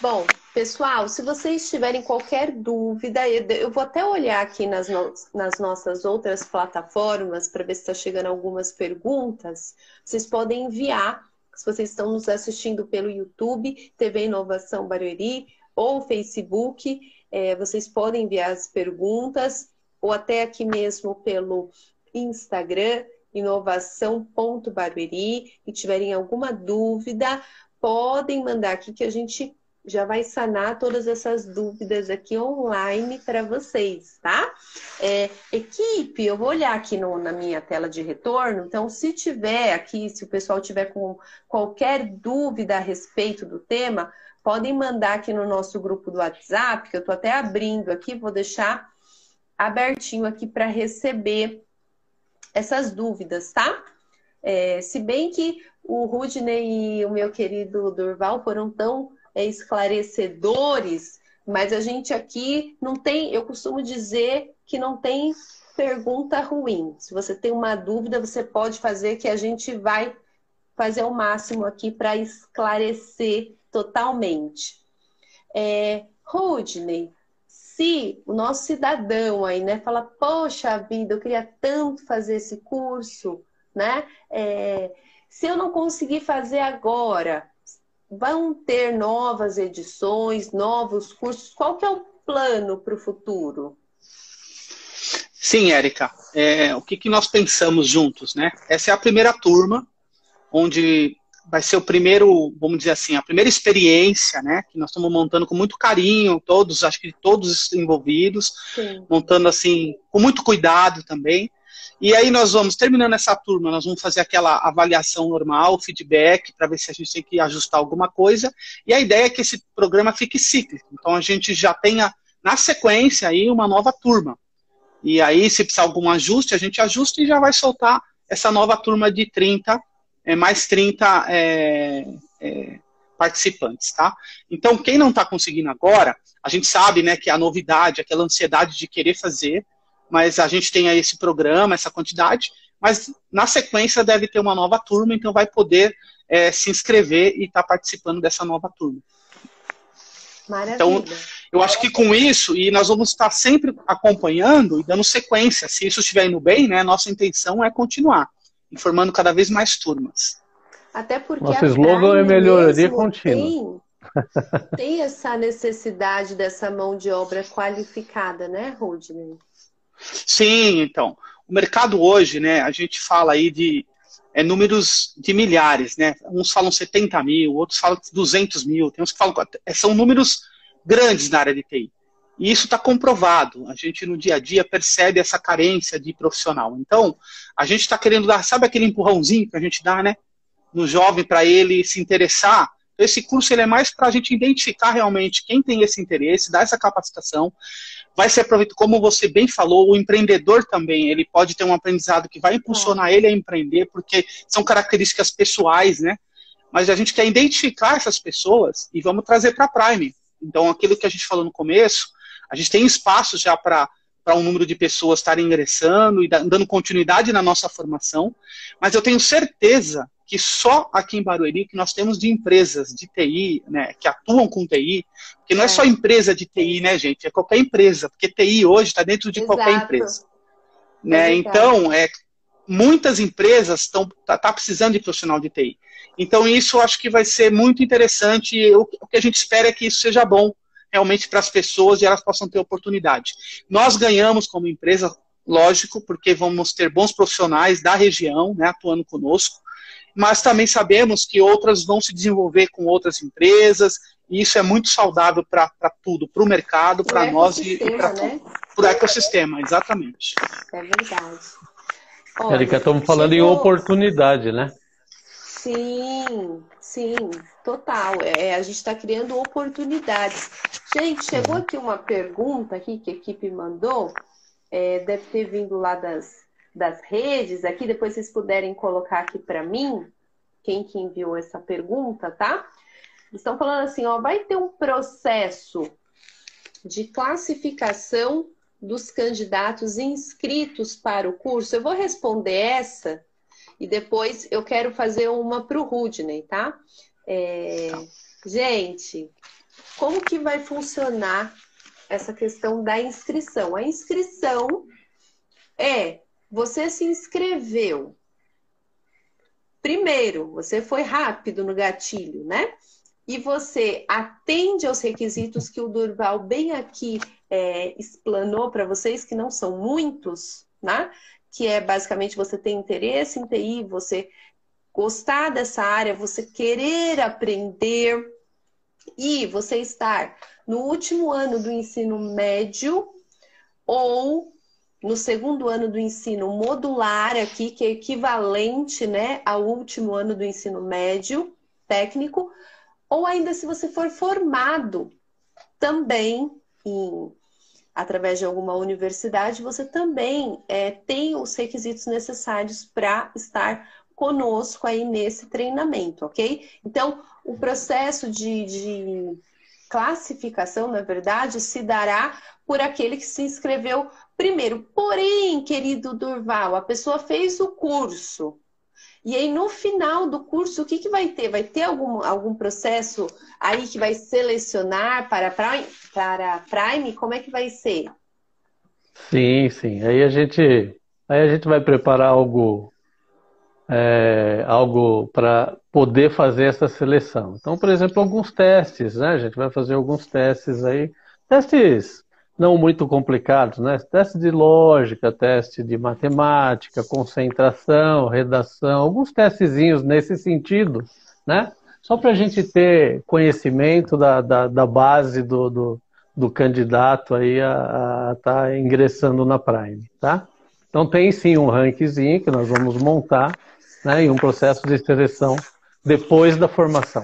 Bom, pessoal, se vocês tiverem qualquer dúvida, eu vou até olhar aqui nas, no, nas nossas outras plataformas para ver se está chegando algumas perguntas. Vocês podem enviar se vocês estão nos assistindo pelo YouTube, TV Inovação Barueri, ou Facebook, é, vocês podem enviar as perguntas, ou até aqui mesmo pelo Instagram, inovação.barueri, e tiverem alguma dúvida, podem mandar aqui que a gente já vai sanar todas essas dúvidas aqui online para vocês, tá? É, equipe, eu vou olhar aqui no, na minha tela de retorno, então se tiver aqui, se o pessoal tiver com qualquer dúvida a respeito do tema, podem mandar aqui no nosso grupo do WhatsApp, que eu estou até abrindo aqui, vou deixar abertinho aqui para receber essas dúvidas, tá? É, se bem que o Rudney e o meu querido Durval foram tão é, esclarecedores, mas a gente aqui não tem, eu costumo dizer que não tem pergunta ruim. Se você tem uma dúvida, você pode fazer que a gente vai fazer o máximo aqui para esclarecer totalmente. É, Rodney, se o nosso cidadão aí, né, fala, poxa vida, eu queria tanto fazer esse curso, né? É, se eu não conseguir fazer agora, vão ter novas edições, novos cursos? Qual que é o plano para o futuro? Sim, Érica. É, o que, que nós pensamos juntos, né? Essa é a primeira turma, onde vai ser o primeiro, vamos dizer assim, a primeira experiência, né? Que nós estamos montando com muito carinho, todos, acho que todos envolvidos, Sim. montando assim, com muito cuidado também. E aí nós vamos, terminando essa turma, nós vamos fazer aquela avaliação normal, feedback, para ver se a gente tem que ajustar alguma coisa. E a ideia é que esse programa fique cíclico. Então a gente já tenha na sequência, aí uma nova turma. E aí, se precisar algum ajuste, a gente ajusta e já vai soltar essa nova turma de 30, é, mais 30 é, é, participantes, tá? Então, quem não está conseguindo agora, a gente sabe, né, que a novidade, aquela ansiedade de querer fazer, mas a gente tem aí esse programa, essa quantidade, mas na sequência deve ter uma nova turma, então vai poder é, se inscrever e estar tá participando dessa nova turma. Maravilha. Então, eu acho que com isso, e nós vamos estar sempre acompanhando e dando sequência. Se isso estiver indo bem, né, nossa intenção é continuar, informando cada vez mais turmas. Até porque Nosso slogan é melhoria contínua. Tem, tem essa necessidade dessa mão de obra qualificada, né, Rudney? Sim, então. O mercado hoje, né, a gente fala aí de é, números de milhares, né? Uns falam 70 mil, outros falam 200 mil, tem uns que falam. É, são números grandes na área de TI. E isso está comprovado. A gente no dia a dia percebe essa carência de profissional. Então, a gente está querendo dar, sabe aquele empurrãozinho que a gente dá, né? No jovem para ele se interessar. Esse curso ele é mais para a gente identificar realmente quem tem esse interesse, dar essa capacitação. Vai ser aproveitado, como você bem falou, o empreendedor também, ele pode ter um aprendizado que vai impulsionar é. ele a empreender, porque são características pessoais, né? Mas a gente quer identificar essas pessoas e vamos trazer para a Prime. Então, aquilo que a gente falou no começo, a gente tem espaço já para para um número de pessoas estarem ingressando e dando continuidade na nossa formação, mas eu tenho certeza que só aqui em Barueri que nós temos de empresas de TI, né, que atuam com TI, que não é, é só empresa de TI, né, gente, é qualquer empresa, porque TI hoje está dentro de Exato. qualquer empresa, né? É então, é muitas empresas estão tá, tá precisando de profissional de TI. Então, isso eu acho que vai ser muito interessante. O, o que a gente espera é que isso seja bom realmente para as pessoas e elas possam ter oportunidade. Nós ganhamos como empresa, lógico, porque vamos ter bons profissionais da região né, atuando conosco, mas também sabemos que outras vão se desenvolver com outras empresas, e isso é muito saudável para tudo, para o mercado, para nós e para né? o ecossistema, exatamente. É verdade. Olha, Erika, estamos falando chegou... em oportunidade, né? Sim, sim, total. É, a gente está criando oportunidades. Gente, chegou aqui uma pergunta aqui que a equipe mandou. É, deve ter vindo lá das, das redes aqui. Depois vocês puderem colocar aqui para mim quem que enviou essa pergunta, tá? Estão falando assim, ó, vai ter um processo de classificação dos candidatos inscritos para o curso. Eu vou responder essa e depois eu quero fazer uma para o Rudney, tá? É, gente, como que vai funcionar essa questão da inscrição? A inscrição é você se inscreveu. Primeiro, você foi rápido no gatilho, né? E você atende aos requisitos que o Durval bem aqui é, explanou para vocês, que não são muitos, né? Que é basicamente você ter interesse em TI, você gostar dessa área, você querer aprender e você estar no último ano do ensino médio ou no segundo ano do ensino modular aqui, que é equivalente, né, ao último ano do ensino médio técnico, ou ainda se você for formado também em através de alguma universidade, você também é, tem os requisitos necessários para estar conosco aí nesse treinamento, ok? Então, o processo de, de classificação, na verdade, se dará por aquele que se inscreveu primeiro. Porém, querido Durval, a pessoa fez o curso, e aí, no final do curso, o que, que vai ter? Vai ter algum, algum processo aí que vai selecionar para Prime, para Prime? Como é que vai ser? Sim, sim. Aí a gente, aí a gente vai preparar algo, é, algo para poder fazer essa seleção. Então, por exemplo, alguns testes, né? A gente vai fazer alguns testes aí, testes não muito complicados, né? Teste de lógica, teste de matemática, concentração, redação, alguns testezinhos nesse sentido, né? Só para a gente ter conhecimento da, da, da base do, do, do, candidato aí a estar tá ingressando na Prime, tá? Então tem sim um rankzinho que nós vamos montar, né? E um processo de seleção depois da formação.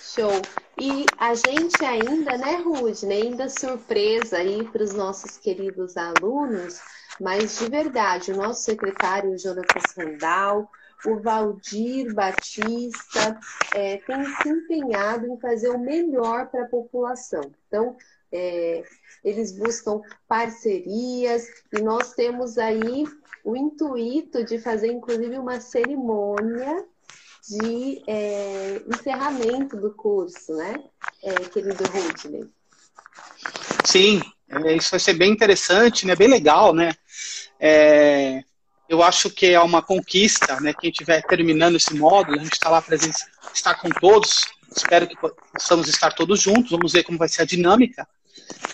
Show. E a gente ainda, né, Rude, ainda surpresa aí para os nossos queridos alunos, mas de verdade, o nosso secretário Jonatas Randall, o Valdir Batista, é, tem se empenhado em fazer o melhor para a população. Então, é, eles buscam parcerias e nós temos aí o intuito de fazer, inclusive, uma cerimônia de é, encerramento do curso, né, é, querido Rudney? Sim, é, isso vai ser bem interessante, né, bem legal, né? É, eu acho que é uma conquista, né? Quem estiver terminando esse módulo, a gente está lá presente, está com todos. Espero que possamos estar todos juntos. Vamos ver como vai ser a dinâmica.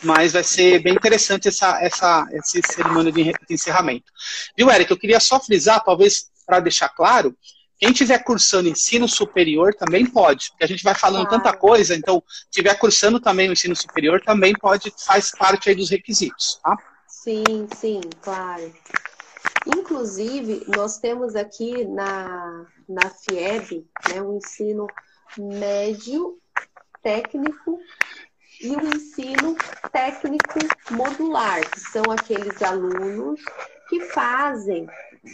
Mas vai ser bem interessante essa, essa, essa cerimônia de encerramento. Viu, Eric? Eu queria só frisar, talvez para deixar claro, quem estiver cursando ensino superior também pode, porque a gente vai falando claro. tanta coisa, então, estiver cursando também o ensino superior também pode, faz parte aí dos requisitos, tá? Sim, sim, claro. Inclusive, nós temos aqui na, na FIEB né, o ensino médio técnico e o ensino técnico modular, que são aqueles alunos que fazem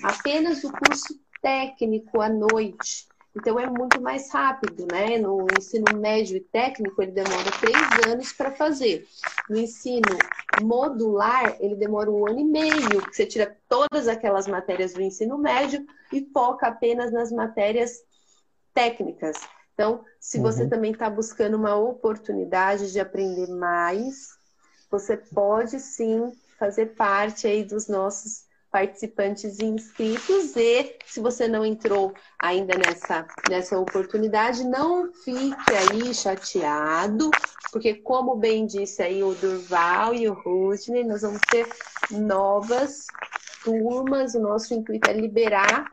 apenas o curso técnico à noite. Então é muito mais rápido, né? No ensino médio e técnico ele demora três anos para fazer. No ensino modular ele demora um ano e meio, que você tira todas aquelas matérias do ensino médio e foca apenas nas matérias técnicas. Então, se você uhum. também está buscando uma oportunidade de aprender mais, você pode sim fazer parte aí dos nossos participantes inscritos e se você não entrou ainda nessa, nessa oportunidade, não fique aí chateado, porque como bem disse aí o Durval e o Rudney, nós vamos ter novas turmas, o nosso intuito é liberar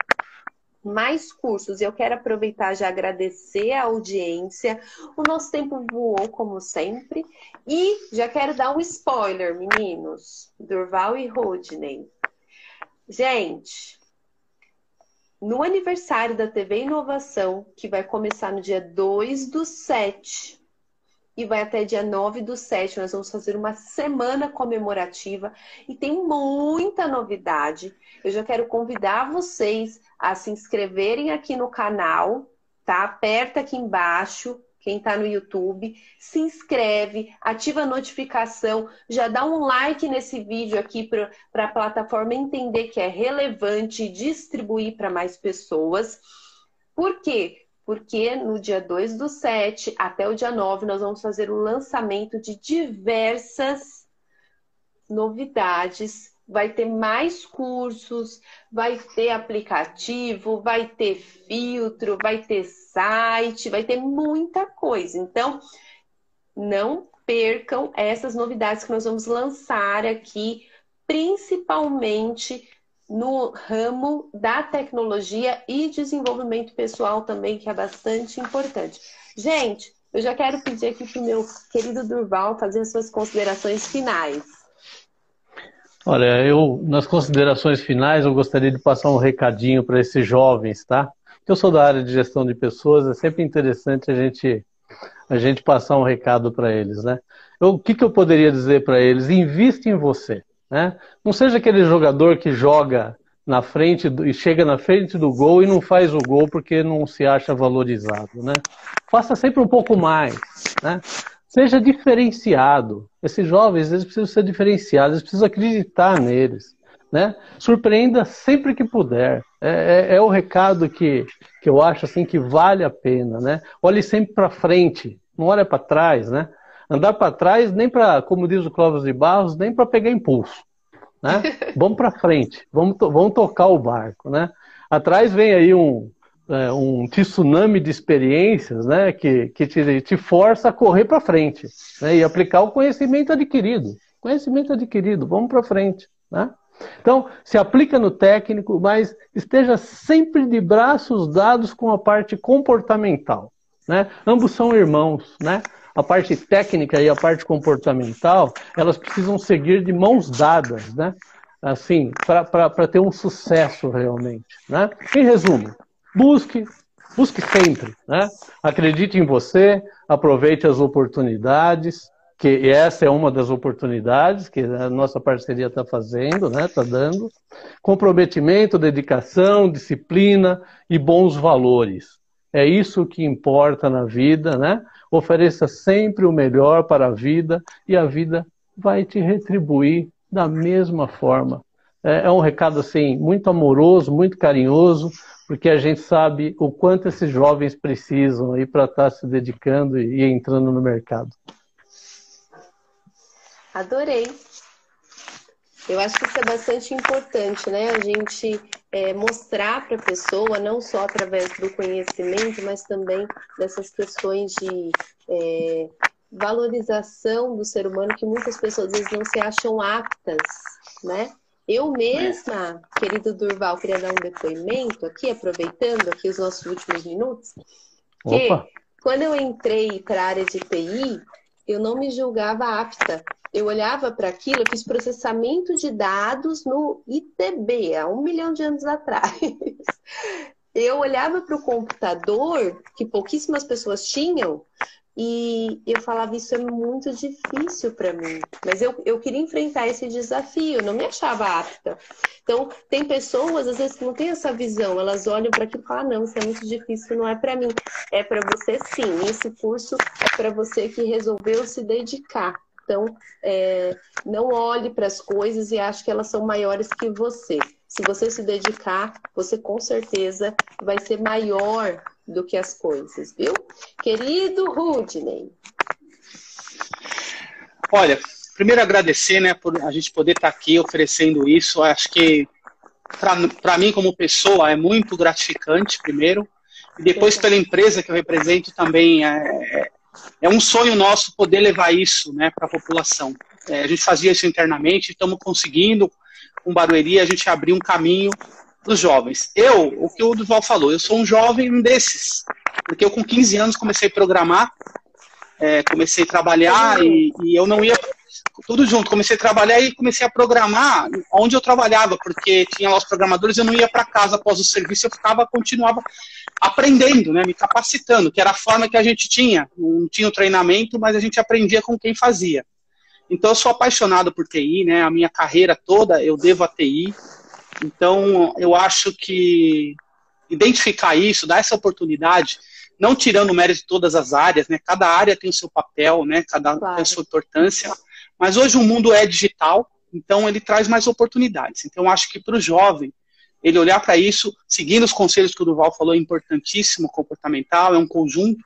mais cursos. Eu quero aproveitar já agradecer a audiência. O nosso tempo voou, como sempre. E já quero dar um spoiler, meninos. Durval e Rodney. Gente, no aniversário da TV Inovação, que vai começar no dia 2 do 7 e vai até dia 9 do 7, nós vamos fazer uma semana comemorativa e tem muita novidade. Eu já quero convidar vocês a se inscreverem aqui no canal, tá? Aperta aqui embaixo, quem está no YouTube, se inscreve, ativa a notificação, já dá um like nesse vídeo aqui para a plataforma entender que é relevante e distribuir para mais pessoas. Por quê? Porque no dia 2 do 7 até o dia 9 nós vamos fazer o lançamento de diversas novidades vai ter mais cursos, vai ter aplicativo, vai ter filtro, vai ter site, vai ter muita coisa. Então, não percam essas novidades que nós vamos lançar aqui, principalmente no ramo da tecnologia e desenvolvimento pessoal também, que é bastante importante. Gente, eu já quero pedir aqui para o meu querido Durval fazer as suas considerações finais. Olha, eu, nas considerações finais, eu gostaria de passar um recadinho para esses jovens, tá? Eu sou da área de gestão de pessoas, é sempre interessante a gente, a gente passar um recado para eles, né? Eu, o que, que eu poderia dizer para eles? Invista em você, né? Não seja aquele jogador que joga na frente do, e chega na frente do gol e não faz o gol porque não se acha valorizado, né? Faça sempre um pouco mais, né? Seja diferenciado. Esses jovens, eles precisam ser diferenciados, eles precisam acreditar neles. Né? Surpreenda sempre que puder. É, é, é, o recado que, que eu acho assim que vale a pena. Né? Olhe sempre para frente, não olhe para trás. Né? Andar para trás, nem para, como diz o Clóvis de Barros, nem para pegar impulso. Né? vamos para frente, vamos, to vamos tocar o barco. Né? Atrás vem aí um, é, um tsunami de experiências né, que, que te, te força a correr para frente né, e aplicar o conhecimento adquirido. Conhecimento adquirido, vamos para frente. Né? Então, se aplica no técnico, mas esteja sempre de braços dados com a parte comportamental. Né? Ambos são irmãos. Né? A parte técnica e a parte comportamental, elas precisam seguir de mãos dadas, né? assim, para ter um sucesso realmente. Né? Em resumo, Busque busque sempre, né? Acredite em você, aproveite as oportunidades, que essa é uma das oportunidades que a nossa parceria está fazendo, né? Está dando. Comprometimento, dedicação, disciplina e bons valores. É isso que importa na vida, né? Ofereça sempre o melhor para a vida e a vida vai te retribuir da mesma forma. É, é um recado assim muito amoroso, muito carinhoso, porque a gente sabe o quanto esses jovens precisam aí para estar tá se dedicando e entrando no mercado. Adorei. Eu acho que isso é bastante importante, né? A gente é, mostrar para a pessoa, não só através do conhecimento, mas também dessas questões de é, valorização do ser humano que muitas pessoas às vezes não se acham aptas, né? Eu mesma, é. querido Durval, queria dar um depoimento aqui, aproveitando aqui os nossos últimos minutos, que Opa. quando eu entrei para a área de TI, eu não me julgava apta. Eu olhava para aquilo, eu fiz processamento de dados no ITB, há um milhão de anos atrás. Eu olhava para o computador, que pouquíssimas pessoas tinham, e eu falava, isso é muito difícil para mim. Mas eu, eu queria enfrentar esse desafio, não me achava apta. Então, tem pessoas, às vezes, que não têm essa visão. Elas olham para aquilo e falam, ah, não, isso é muito difícil, não é para mim. É para você sim. Esse curso é para você que resolveu se dedicar. Então, é, não olhe para as coisas e ache que elas são maiores que você. Se você se dedicar, você com certeza vai ser maior do que as coisas, viu? Querido Rudney. Olha, primeiro agradecer, né, por a gente poder estar aqui oferecendo isso. Acho que para mim como pessoa é muito gratificante, primeiro, e depois pela empresa que eu represento também é, é um sonho nosso poder levar isso, né, para a população. É, a gente fazia isso internamente, estamos conseguindo com Barueri a gente abrir um caminho dos jovens. Eu, o que o Duval falou, eu sou um jovem desses. Porque eu com 15 anos comecei a programar, é, comecei a trabalhar e, e, eu não ia. Tudo junto, comecei a trabalhar e comecei a programar onde eu trabalhava, porque tinha lá os programadores, eu não ia para casa após o serviço, eu ficava, continuava aprendendo, né, me capacitando, que era a forma que a gente tinha. Não tinha o treinamento, mas a gente aprendia com quem fazia. Então eu sou apaixonado por TI, né? A minha carreira toda eu devo a TI. Então, eu acho que identificar isso, dar essa oportunidade, não tirando o mérito de todas as áreas, né? Cada área tem o seu papel, né? Cada claro. tem a sua importância. Mas hoje o mundo é digital, então ele traz mais oportunidades. Então, eu acho que para o jovem, ele olhar para isso, seguindo os conselhos que o Duval falou, é importantíssimo, comportamental, é um conjunto,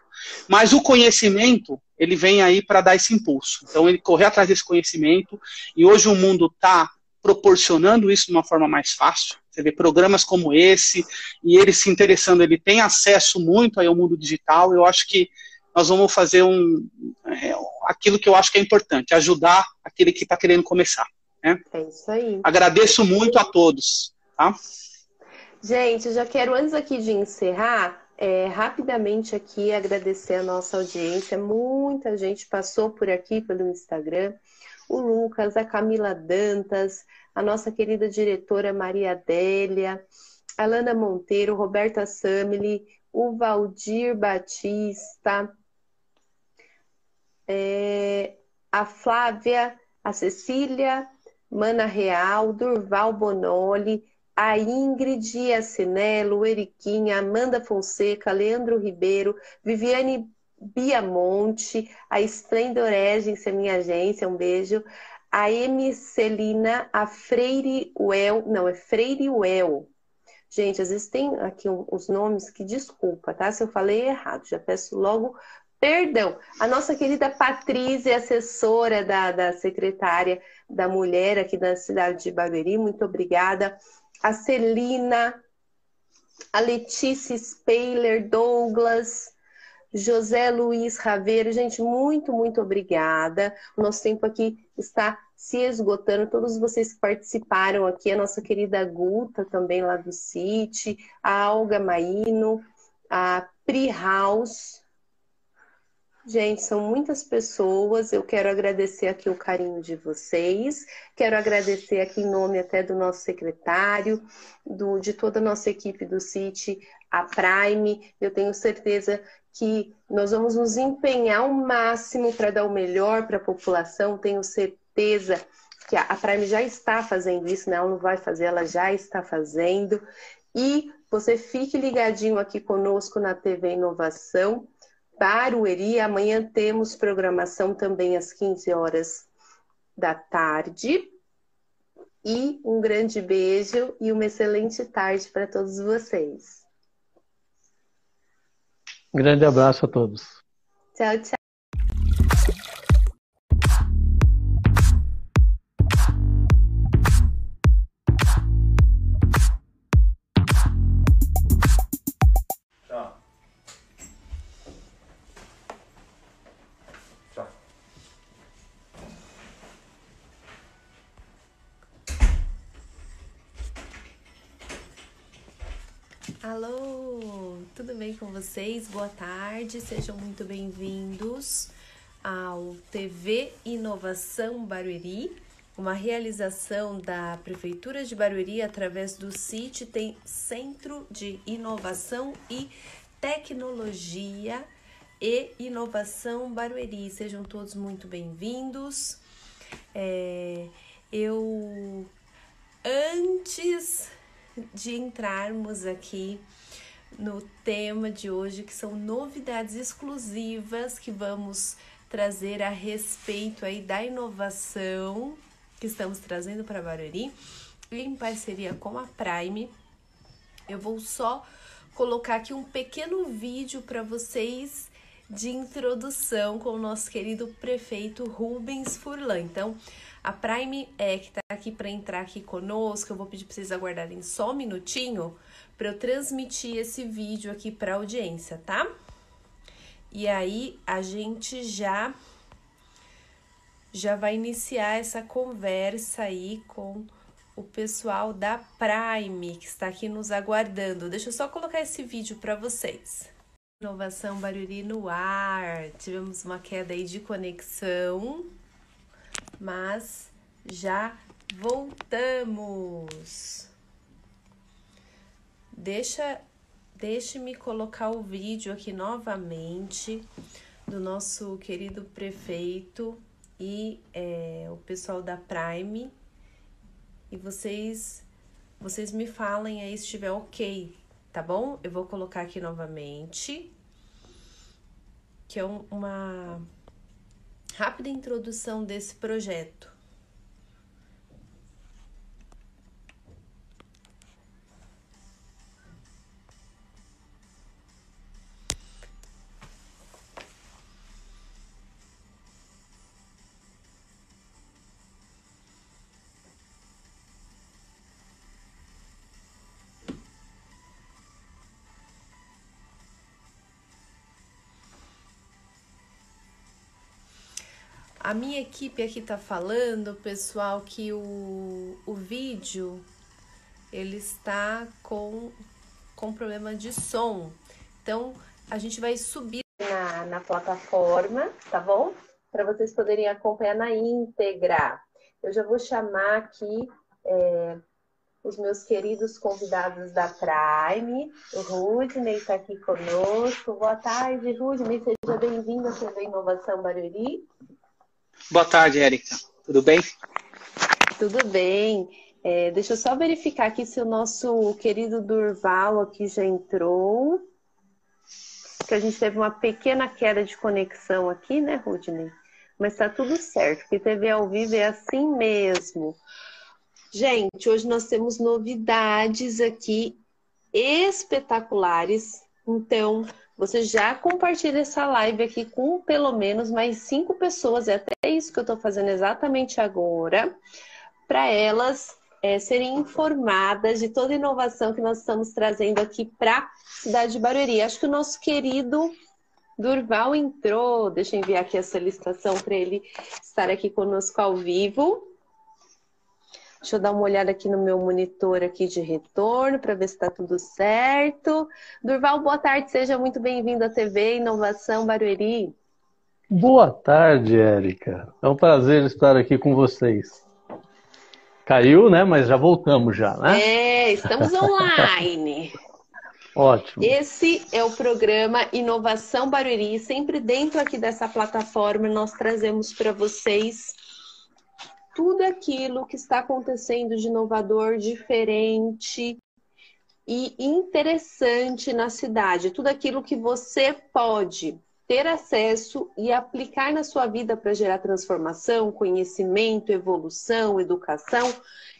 mas o conhecimento, ele vem aí para dar esse impulso. Então, ele correr atrás desse conhecimento, e hoje o mundo está proporcionando isso de uma forma mais fácil. Você vê programas como esse, e ele se interessando, ele tem acesso muito aí ao mundo digital. Eu acho que nós vamos fazer um, é, aquilo que eu acho que é importante, ajudar aquele que está querendo começar. Né? É isso aí. Agradeço muito a todos. Tá? Gente, eu já quero, antes aqui de encerrar, é, rapidamente aqui agradecer a nossa audiência. Muita gente passou por aqui pelo Instagram o Lucas, a Camila Dantas, a nossa querida diretora Maria Adélia, a Lana Monteiro, Roberta Samili, o Valdir Batista, é, a Flávia, a Cecília, Mana Real, Durval Bonoli, a Ingrid Acinello, Eriquinha, Amanda Fonseca, Leandro Ribeiro, Viviane Biamonte, a Splendor Agency, a minha agência, um beijo. A M. Celina, a Freire Well, não, é Freire. Gente, às vezes tem aqui os nomes que desculpa, tá? Se eu falei errado, já peço logo perdão. A nossa querida Patrícia, assessora da, da secretária da mulher aqui da cidade de Barueri, muito obrigada. A Celina, a Letícia Speiler, Douglas, José Luiz Raveiro, gente, muito, muito obrigada. O nosso tempo aqui está se esgotando. Todos vocês que participaram aqui, a nossa querida Guta, também lá do City, a Alga Maíno, a Pri House. Gente, são muitas pessoas. Eu quero agradecer aqui o carinho de vocês. Quero agradecer aqui em nome até do nosso secretário, do, de toda a nossa equipe do CIT, a Prime. Eu tenho certeza que nós vamos nos empenhar ao máximo para dar o melhor para a população. Tenho certeza que a Prime já está fazendo isso, né? Ela não vai fazer, ela já está fazendo. E você fique ligadinho aqui conosco na TV Inovação. Barueri, amanhã temos programação também às 15 horas da tarde. E um grande beijo e uma excelente tarde para todos vocês. Um grande abraço a todos. Tchau, tchau. Boa tarde, sejam muito bem-vindos ao TV Inovação Barueri, uma realização da Prefeitura de Barueri através do CIT, tem Centro de Inovação e Tecnologia e Inovação Barueri. Sejam todos muito bem-vindos. É, eu antes de entrarmos aqui no tema de hoje, que são novidades exclusivas que vamos trazer a respeito aí da inovação que estamos trazendo para Barueri, em parceria com a Prime. Eu vou só colocar aqui um pequeno vídeo para vocês de introdução com o nosso querido prefeito Rubens Furlan. Então, a Prime é que está aqui para entrar aqui conosco. Eu vou pedir para vocês aguardarem só um minutinho para eu transmitir esse vídeo aqui para audiência, tá? E aí a gente já já vai iniciar essa conversa aí com o pessoal da Prime que está aqui nos aguardando. Deixa eu só colocar esse vídeo para vocês. Inovação Baruri no ar. Tivemos uma queda aí de conexão mas já voltamos. Deixa, deixe-me colocar o vídeo aqui novamente do nosso querido prefeito e é, o pessoal da Prime e vocês vocês me falem aí se estiver ok, tá bom? Eu vou colocar aqui novamente que é um, uma rápida introdução desse projeto. A minha equipe aqui tá falando, pessoal, que o, o vídeo ele está com, com problema de som. Então, a gente vai subir na, na plataforma, tá bom? Para vocês poderem acompanhar na íntegra. Eu já vou chamar aqui é, os meus queridos convidados da Prime. O Rudney está aqui conosco. Boa tarde, Rudney. Seja bem-vindo à TV Inovação Barueri. Boa tarde, Érica. Tudo bem? Tudo bem. É, deixa eu só verificar aqui se o nosso querido Durval aqui já entrou. Que a gente teve uma pequena queda de conexão aqui, né, Rudney? Mas tá tudo certo, porque TV ao vivo é assim mesmo. Gente, hoje nós temos novidades aqui espetaculares. Então, você já compartilha essa live aqui com pelo menos mais cinco pessoas, é até isso que eu estou fazendo exatamente agora, para elas é, serem informadas de toda a inovação que nós estamos trazendo aqui para a cidade de Barueri. Acho que o nosso querido Durval entrou, deixa eu enviar aqui a solicitação para ele estar aqui conosco ao vivo. Deixa eu dar uma olhada aqui no meu monitor aqui de retorno para ver se está tudo certo. Durval, boa tarde, seja muito bem-vindo à TV Inovação Barueri. Boa tarde, Érica. É um prazer estar aqui com vocês. Caiu, né? Mas já voltamos já, né? É, estamos online. Ótimo. Esse é o programa Inovação Barueri. Sempre dentro aqui dessa plataforma nós trazemos para vocês tudo aquilo que está acontecendo de inovador, diferente e interessante na cidade. Tudo aquilo que você pode ter acesso e aplicar na sua vida para gerar transformação, conhecimento, evolução, educação.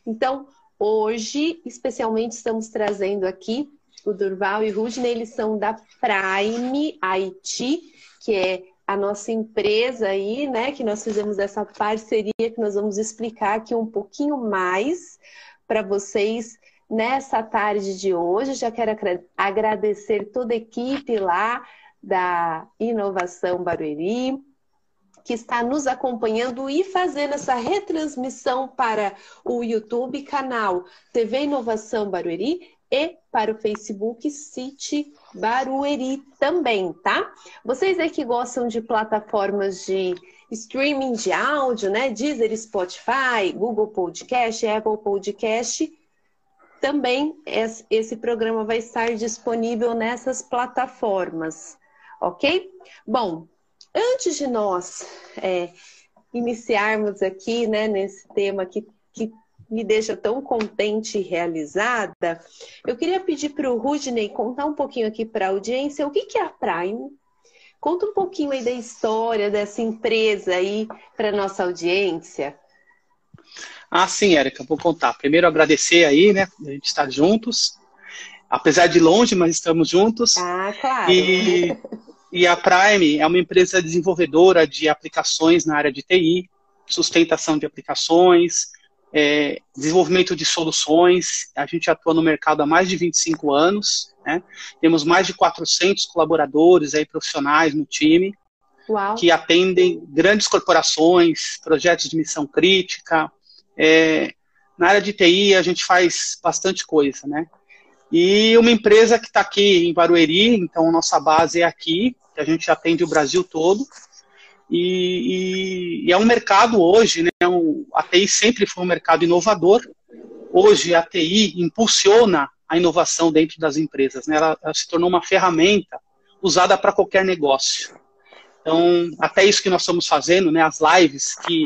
Então, hoje, especialmente, estamos trazendo aqui o Durval e Rudney, eles são da Prime IT, que é a nossa empresa aí, né, que nós fizemos essa parceria que nós vamos explicar aqui um pouquinho mais para vocês nessa tarde de hoje. Já quero agradecer toda a equipe lá da Inovação Barueri, que está nos acompanhando e fazendo essa retransmissão para o YouTube, canal TV Inovação Barueri e para o Facebook City Barueri também, tá? Vocês aí que gostam de plataformas de streaming de áudio, né? Deezer, Spotify, Google Podcast, Apple Podcast, também esse programa vai estar disponível nessas plataformas ok? Bom, antes de nós é, iniciarmos aqui, né, nesse tema que, que me deixa tão contente e realizada, eu queria pedir para o Rudney contar um pouquinho aqui para a audiência o que, que é a Prime. Conta um pouquinho aí da história dessa empresa aí para nossa audiência. Ah, sim, Érica, vou contar. Primeiro agradecer aí, né, a gente estar juntos. Apesar de longe, mas estamos juntos. Ah, claro. E E a Prime é uma empresa desenvolvedora de aplicações na área de TI, sustentação de aplicações, é, desenvolvimento de soluções. A gente atua no mercado há mais de 25 anos. Né? Temos mais de 400 colaboradores aí, profissionais no time, Uau. que atendem grandes corporações, projetos de missão crítica. É, na área de TI, a gente faz bastante coisa. Né? E uma empresa que está aqui em Barueri, então nossa base é aqui, que a gente atende o Brasil todo. E, e, e é um mercado hoje, né? Um, a TI sempre foi um mercado inovador. Hoje a TI impulsiona a inovação dentro das empresas, né? Ela, ela se tornou uma ferramenta usada para qualquer negócio. Então, até isso que nós estamos fazendo, né? As lives que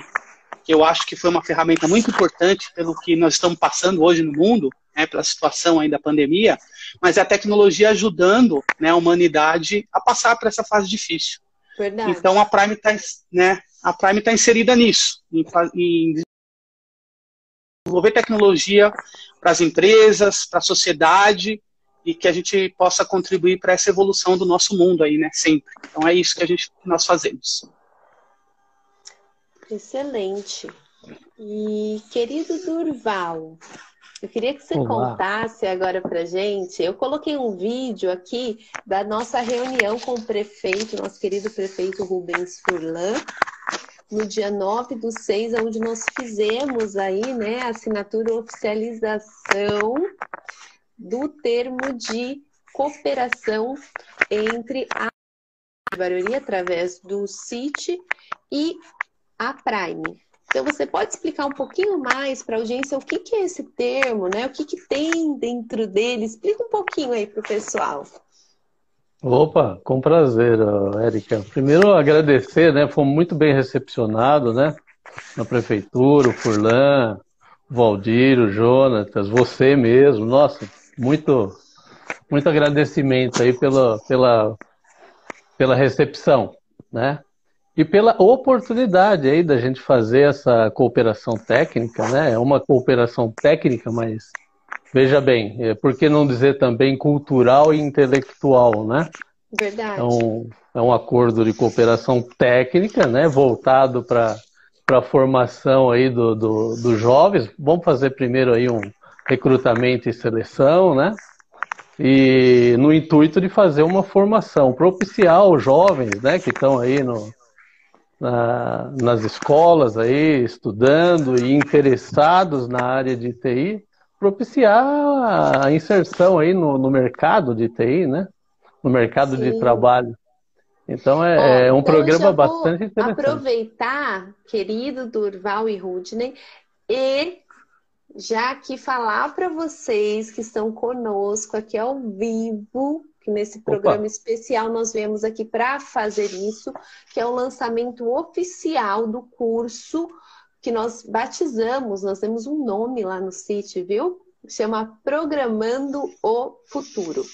que eu acho que foi uma ferramenta muito importante pelo que nós estamos passando hoje no mundo, né, pela situação aí da pandemia, mas é a tecnologia ajudando né, a humanidade a passar por essa fase difícil. Verdade. Então a Prime está né, a Prime tá inserida nisso, em, em desenvolver tecnologia para as empresas, para a sociedade e que a gente possa contribuir para essa evolução do nosso mundo aí, né, sempre. Então é isso que a gente nós fazemos. Excelente. E querido Durval, eu queria que você Olá. contasse agora para gente. Eu coloquei um vídeo aqui da nossa reunião com o prefeito, nosso querido prefeito Rubens Furlan, no dia 9 do 6, onde nós fizemos aí, né, a assinatura oficialização do termo de cooperação entre a Barueri através do CIT e a Prime. Então, você pode explicar um pouquinho mais para a audiência o que, que, é esse termo, né? O que, que tem dentro dele? Explica um pouquinho aí para o pessoal. Opa, com prazer, Érica. Primeiro, agradecer, né? Fomos muito bem recepcionados, né? Na prefeitura, o Furlan, o Valdir, o Jonatas, você mesmo. Nossa, muito, muito agradecimento aí pela, pela, pela recepção, né? E pela oportunidade aí da gente fazer essa cooperação técnica, né? É uma cooperação técnica, mas veja bem, é, por que não dizer também cultural e intelectual, né? Verdade. É um, é um acordo de cooperação técnica, né? Voltado para a formação aí do, do, dos jovens. Vamos fazer primeiro aí um recrutamento e seleção, né? E no intuito de fazer uma formação, propiciar os jovens, né? Que estão aí no na, nas escolas aí, estudando e interessados na área de TI, propiciar a inserção aí no, no mercado de TI, né? No mercado Sim. de trabalho. Então é, Ó, é um então programa bastante interessante. Aproveitar, querido Durval e Rudney, e já aqui falar para vocês que estão conosco aqui ao vivo, que nesse programa Opa. especial nós viemos aqui para fazer isso, que é o lançamento oficial do curso que nós batizamos, nós temos um nome lá no sítio, viu? Chama Programando o Futuro.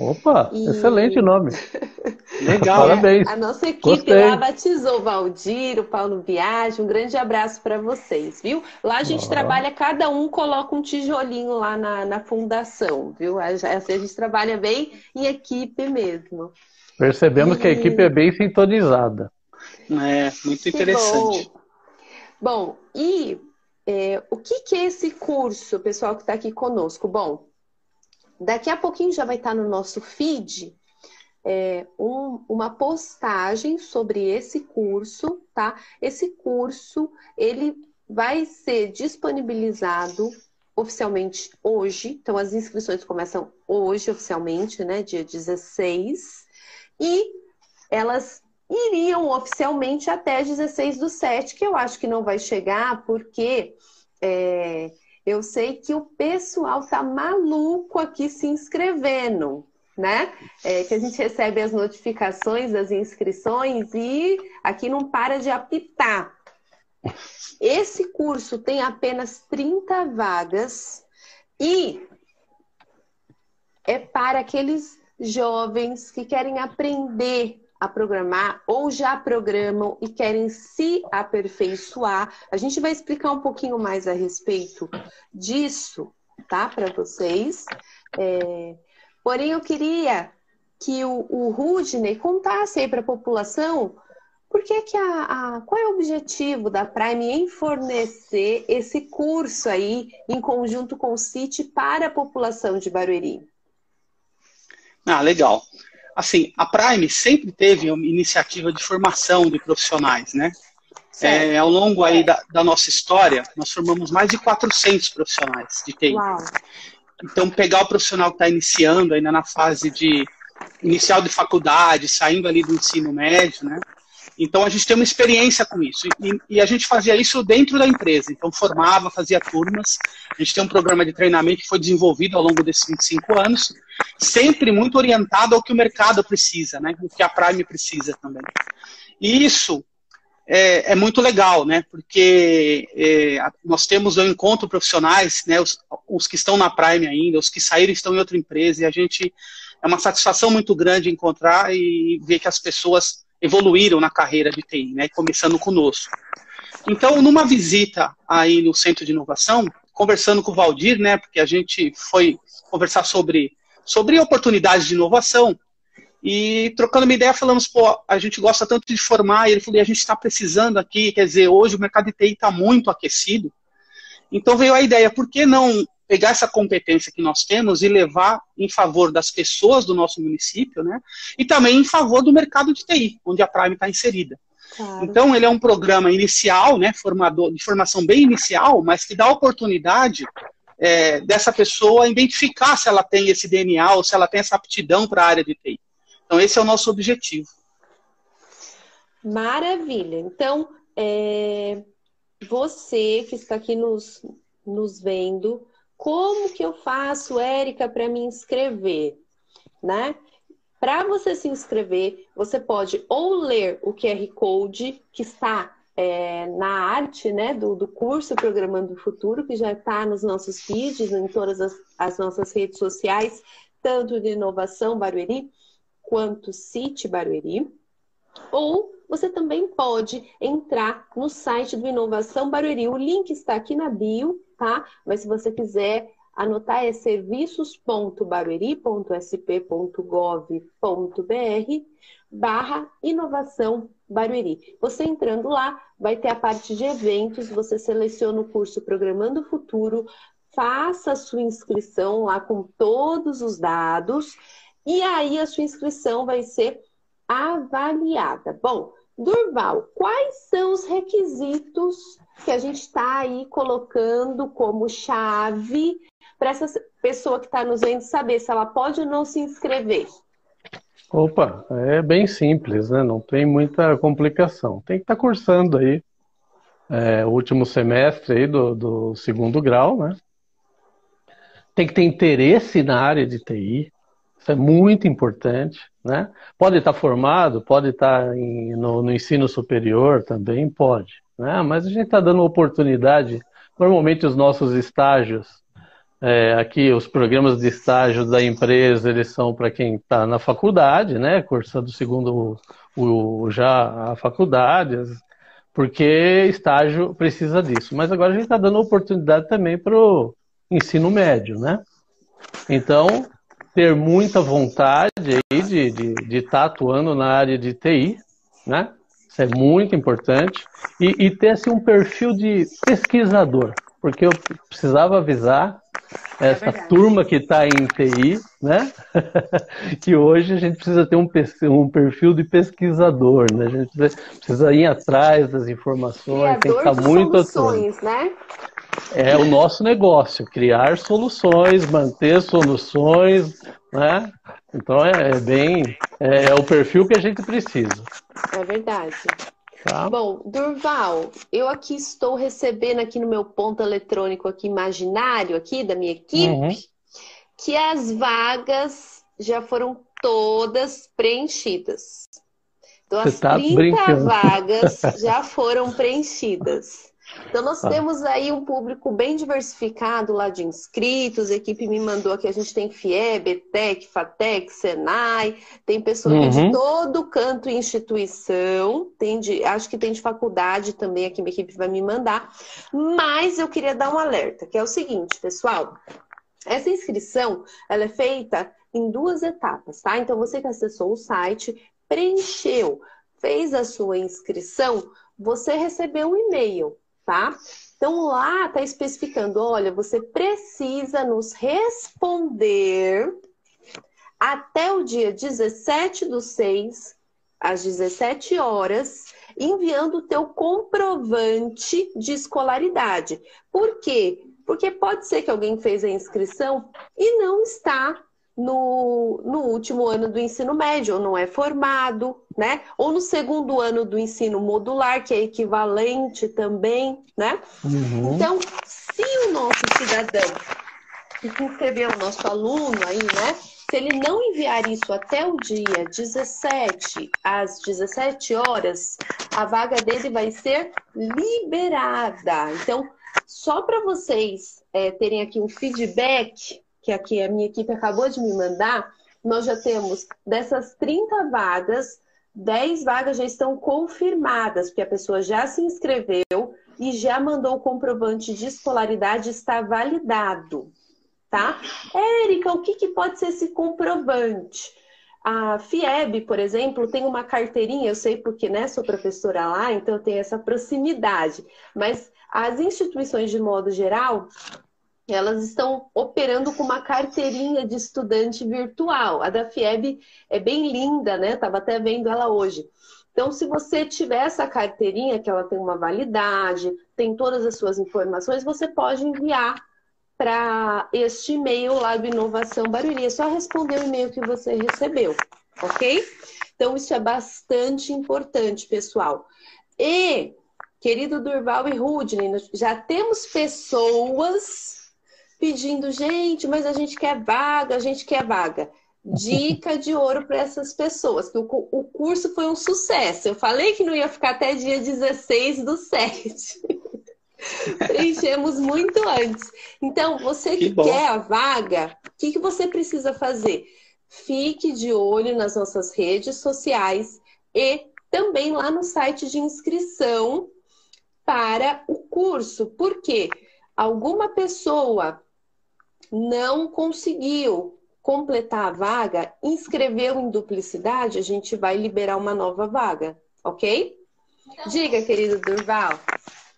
Opa, e... excelente nome. Legal. Parabéns. A nossa equipe Gostei. lá batizou o Valdir, o Paulo Viagem. Um grande abraço para vocês, viu? Lá a gente trabalha, cada um coloca um tijolinho lá na, na fundação, viu? A, a gente trabalha bem em equipe mesmo. Percebemos e... que a equipe é bem sintonizada. É, muito interessante. Bom, bom e é, o que, que é esse curso, pessoal que está aqui conosco? Bom, Daqui a pouquinho já vai estar no nosso feed é, um, uma postagem sobre esse curso, tá? Esse curso ele vai ser disponibilizado oficialmente hoje, então as inscrições começam hoje oficialmente, né, dia 16, e elas iriam oficialmente até 16 do 7, que eu acho que não vai chegar, porque é, eu sei que o pessoal tá maluco aqui se inscrevendo, né? É, que a gente recebe as notificações das inscrições e aqui não para de apitar. Esse curso tem apenas 30 vagas e é para aqueles jovens que querem aprender a programar ou já programam e querem se aperfeiçoar. A gente vai explicar um pouquinho mais a respeito disso, tá? Para vocês. É... Porém, eu queria que o, o Rudney contasse aí para a população por que, que a, a, qual é o objetivo da Prime em fornecer esse curso aí em conjunto com o CIT para a população de Barueri? Ah, legal assim, a Prime sempre teve uma iniciativa de formação de profissionais, né? É, ao longo aí da, da, nossa história, nós formamos mais de 400 profissionais de TI. Uau. Então, pegar o profissional que está iniciando, ainda na fase de inicial de faculdade, saindo ali do ensino médio, né? Então, a gente tem uma experiência com isso. E, e, a gente fazia isso dentro da empresa. Então, formava, fazia turmas. A gente tem um programa de treinamento que foi desenvolvido ao longo desses 25 anos, sempre muito orientado ao que o mercado precisa, né? O que a Prime precisa também. E isso é, é muito legal, né? Porque é, nós temos o encontro profissionais, né? Os, os que estão na Prime ainda, os que saíram estão em outra empresa, e a gente é uma satisfação muito grande encontrar e ver que as pessoas evoluíram na carreira de TI, né, começando conosco. Então, numa visita aí no Centro de Inovação, conversando com o Valdir, né, porque a gente foi conversar sobre, sobre oportunidades de inovação, e trocando uma ideia, falamos, pô, a gente gosta tanto de formar, e ele falou, e a gente está precisando aqui, quer dizer, hoje o mercado de TI está muito aquecido, então veio a ideia, por que não pegar essa competência que nós temos e levar em favor das pessoas do nosso município, né? E também em favor do mercado de TI, onde a Prime está inserida. Claro. Então, ele é um programa inicial, né, formador, de formação bem inicial, mas que dá a oportunidade é, dessa pessoa identificar se ela tem esse DNA ou se ela tem essa aptidão para a área de TI. Então, esse é o nosso objetivo. Maravilha. Então, é, você que está aqui nos, nos vendo, como que eu faço, Érica, para me inscrever? Né? Para você se inscrever, você pode ou ler o QR Code que está é, na arte né, do, do curso Programando o Futuro, que já está nos nossos feeds, em todas as, as nossas redes sociais, tanto de Inovação Barueri quanto City Barueri. Ou você também pode entrar no site do Inovação Barueri. O link está aqui na bio, tá? Mas se você quiser anotar é serviços.barueri.sp.gov.br barra inovação Barueri. Você entrando lá, vai ter a parte de eventos, você seleciona o curso Programando o Futuro, faça a sua inscrição lá com todos os dados, e aí a sua inscrição vai ser avaliada. Bom, Durval, quais são os requisitos que a gente está aí colocando como chave para essa pessoa que está nos vendo saber se ela pode ou não se inscrever? Opa, é bem simples, né? Não tem muita complicação. Tem que estar tá cursando aí é, o último semestre aí do, do segundo grau, né? Tem que ter interesse na área de TI. Isso é muito importante, né? Pode estar tá formado, pode estar tá em, no, no, ensino superior também, pode. Né? Mas a gente está dando oportunidade. Normalmente os nossos estágios é, aqui os programas de estágio da empresa eles são para quem está na faculdade, né, cursando segundo o, o, já a faculdade, porque estágio precisa disso. Mas agora a gente está dando oportunidade também para o ensino médio, né? Então ter muita vontade aí de estar de, tá atuando na área de TI, né? É muito importante e, e ter assim, um perfil de pesquisador, porque eu precisava avisar é essa é turma que está em TI, né? que hoje a gente precisa ter um, um perfil de pesquisador, né? A gente precisa ir atrás das informações, Criador tem que estar tá muito soluções, né? É o nosso negócio, criar soluções, manter soluções, né? Então é, é bem é, é o perfil que a gente precisa. É verdade. Tá. Bom, Durval, eu aqui estou recebendo aqui no meu ponto eletrônico aqui imaginário aqui da minha equipe uhum. que as vagas já foram todas preenchidas. Então Você as tá 30 brincando. vagas já foram preenchidas. Então, nós ah. temos aí um público bem diversificado lá de inscritos. A equipe me mandou aqui, a gente tem FIEB, ETEC, FATEC, SENAI, tem pessoas uhum. de todo canto e instituição, tem de, acho que tem de faculdade também, aqui minha equipe vai me mandar. Mas eu queria dar um alerta, que é o seguinte, pessoal. Essa inscrição, ela é feita em duas etapas, tá? Então, você que acessou o site, preencheu, fez a sua inscrição, você recebeu um e-mail tá? Então lá está especificando, olha, você precisa nos responder até o dia 17 do 6, às 17 horas, enviando o teu comprovante de escolaridade. Por quê? Porque pode ser que alguém fez a inscrição e não está no, no último ano do ensino médio, ou não é formado, né? Ou no segundo ano do ensino modular, que é equivalente também, né? Uhum. Então, se o nosso cidadão que se inscreveu, o nosso aluno aí, né? Se ele não enviar isso até o dia 17, às 17 horas, a vaga dele vai ser liberada. Então, só para vocês é, terem aqui um feedback que aqui a minha equipe acabou de me mandar, nós já temos dessas 30 vagas, 10 vagas já estão confirmadas, porque a pessoa já se inscreveu e já mandou o comprovante de escolaridade, está validado, tá? Érica, o que, que pode ser esse comprovante? A FIEB, por exemplo, tem uma carteirinha, eu sei porque né, sou professora lá, então eu tenho essa proximidade, mas as instituições de modo geral elas estão operando com uma carteirinha de estudante virtual. A da FIEB é bem linda, né? Estava até vendo ela hoje. Então, se você tiver essa carteirinha, que ela tem uma validade, tem todas as suas informações, você pode enviar para este e-mail lá do Inovação Barueri. É só responder o e-mail que você recebeu, ok? Então, isso é bastante importante, pessoal. E, querido Durval e Rudney, já temos pessoas pedindo, gente, mas a gente quer vaga, a gente quer vaga. Dica de ouro para essas pessoas, que o, o curso foi um sucesso. Eu falei que não ia ficar até dia 16 do 7. Preenchemos muito antes. Então, você que, que quer a vaga, o que, que você precisa fazer? Fique de olho nas nossas redes sociais e também lá no site de inscrição para o curso. Por quê? Alguma pessoa não conseguiu completar a vaga, inscreveu em duplicidade, a gente vai liberar uma nova vaga, ok? Diga, querido Durval.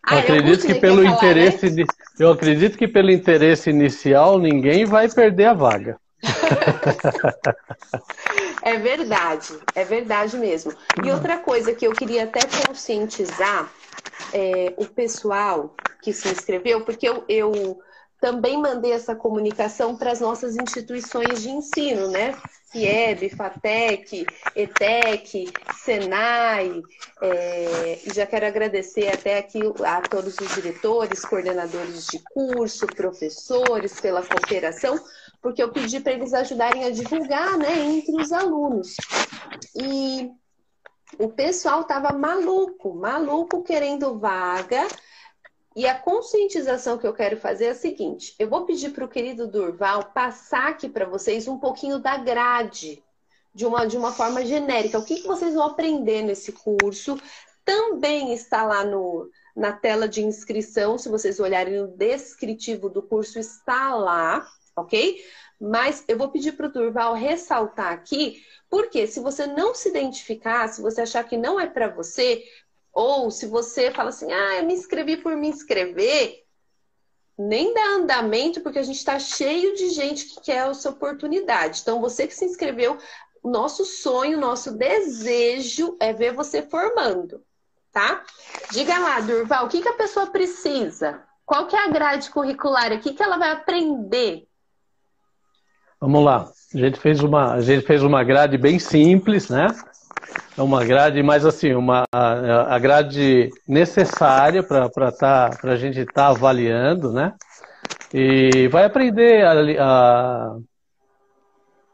Ah, eu acredito que pelo falar, interesse né? de, eu acredito que pelo interesse inicial ninguém vai perder a vaga. é verdade, é verdade mesmo. E outra coisa que eu queria até conscientizar é, o pessoal que se inscreveu, porque eu, eu também mandei essa comunicação para as nossas instituições de ensino, né? FIEB, FATEC, ETEC, SENAI, é, e já quero agradecer até aqui a todos os diretores, coordenadores de curso, professores pela cooperação, porque eu pedi para eles ajudarem a divulgar né, entre os alunos. E o pessoal estava maluco, maluco querendo vaga. E a conscientização que eu quero fazer é a seguinte: eu vou pedir para o querido Durval passar aqui para vocês um pouquinho da grade, de uma, de uma forma genérica. O que, que vocês vão aprender nesse curso? Também está lá no, na tela de inscrição, se vocês olharem no descritivo do curso, está lá, ok? Mas eu vou pedir para o Durval ressaltar aqui, porque se você não se identificar, se você achar que não é para você, ou se você fala assim, ah, eu me inscrevi por me inscrever, nem dá andamento, porque a gente está cheio de gente que quer essa oportunidade. Então, você que se inscreveu, nosso sonho, nosso desejo é ver você formando, tá? Diga lá, Durval, o que, que a pessoa precisa? Qual que é a grade curricular? O que, que ela vai aprender? Vamos lá. A gente fez uma, a gente fez uma grade bem simples, né? É uma grade, mas assim, uma, a, grade necessária para tá, a gente estar tá avaliando, né? E vai aprender a,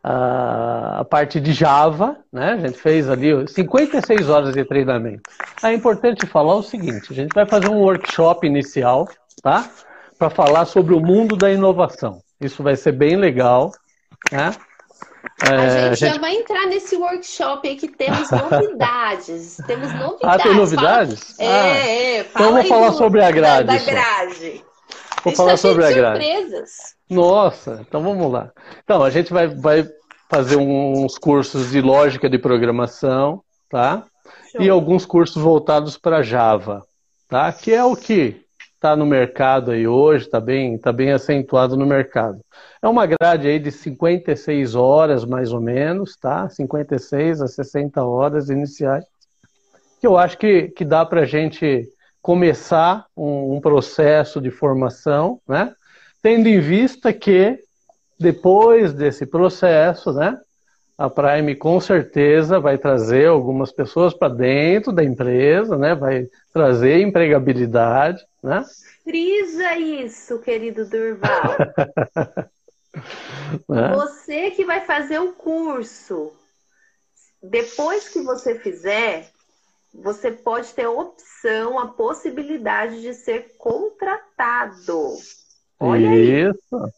a, a, parte de Java, né? A gente fez ali 56 horas de treinamento. É importante falar o seguinte: a gente vai fazer um workshop inicial, tá? Para falar sobre o mundo da inovação. Isso vai ser bem legal, né? É, a, gente a, gente já vai entrar nesse workshop aí que temos novidades. temos novidades. Ah, tem novidades? Fala... É, ah, é. Fala então vamos falar sobre a grade. Da, da grade. Vou falar sobre a grade. surpresas. Nossa, então vamos lá. Então, a gente vai, vai fazer uns cursos de lógica de programação, tá? Show. E alguns cursos voltados para Java, tá? Que é o que está no mercado aí hoje, está bem, tá bem acentuado no mercado. É uma grade aí de 56 horas, mais ou menos, tá? 56 a 60 horas iniciais, que eu acho que, que dá para a gente começar um, um, processo de formação, né? Tendo em vista que depois desse processo, né? A Prime com certeza vai trazer algumas pessoas para dentro da empresa, né? Vai trazer empregabilidade, né? Frisa isso, querido Durval. né? Você que vai fazer o curso, depois que você fizer, você pode ter a opção, a possibilidade de ser contratado. Olha isso. Aí.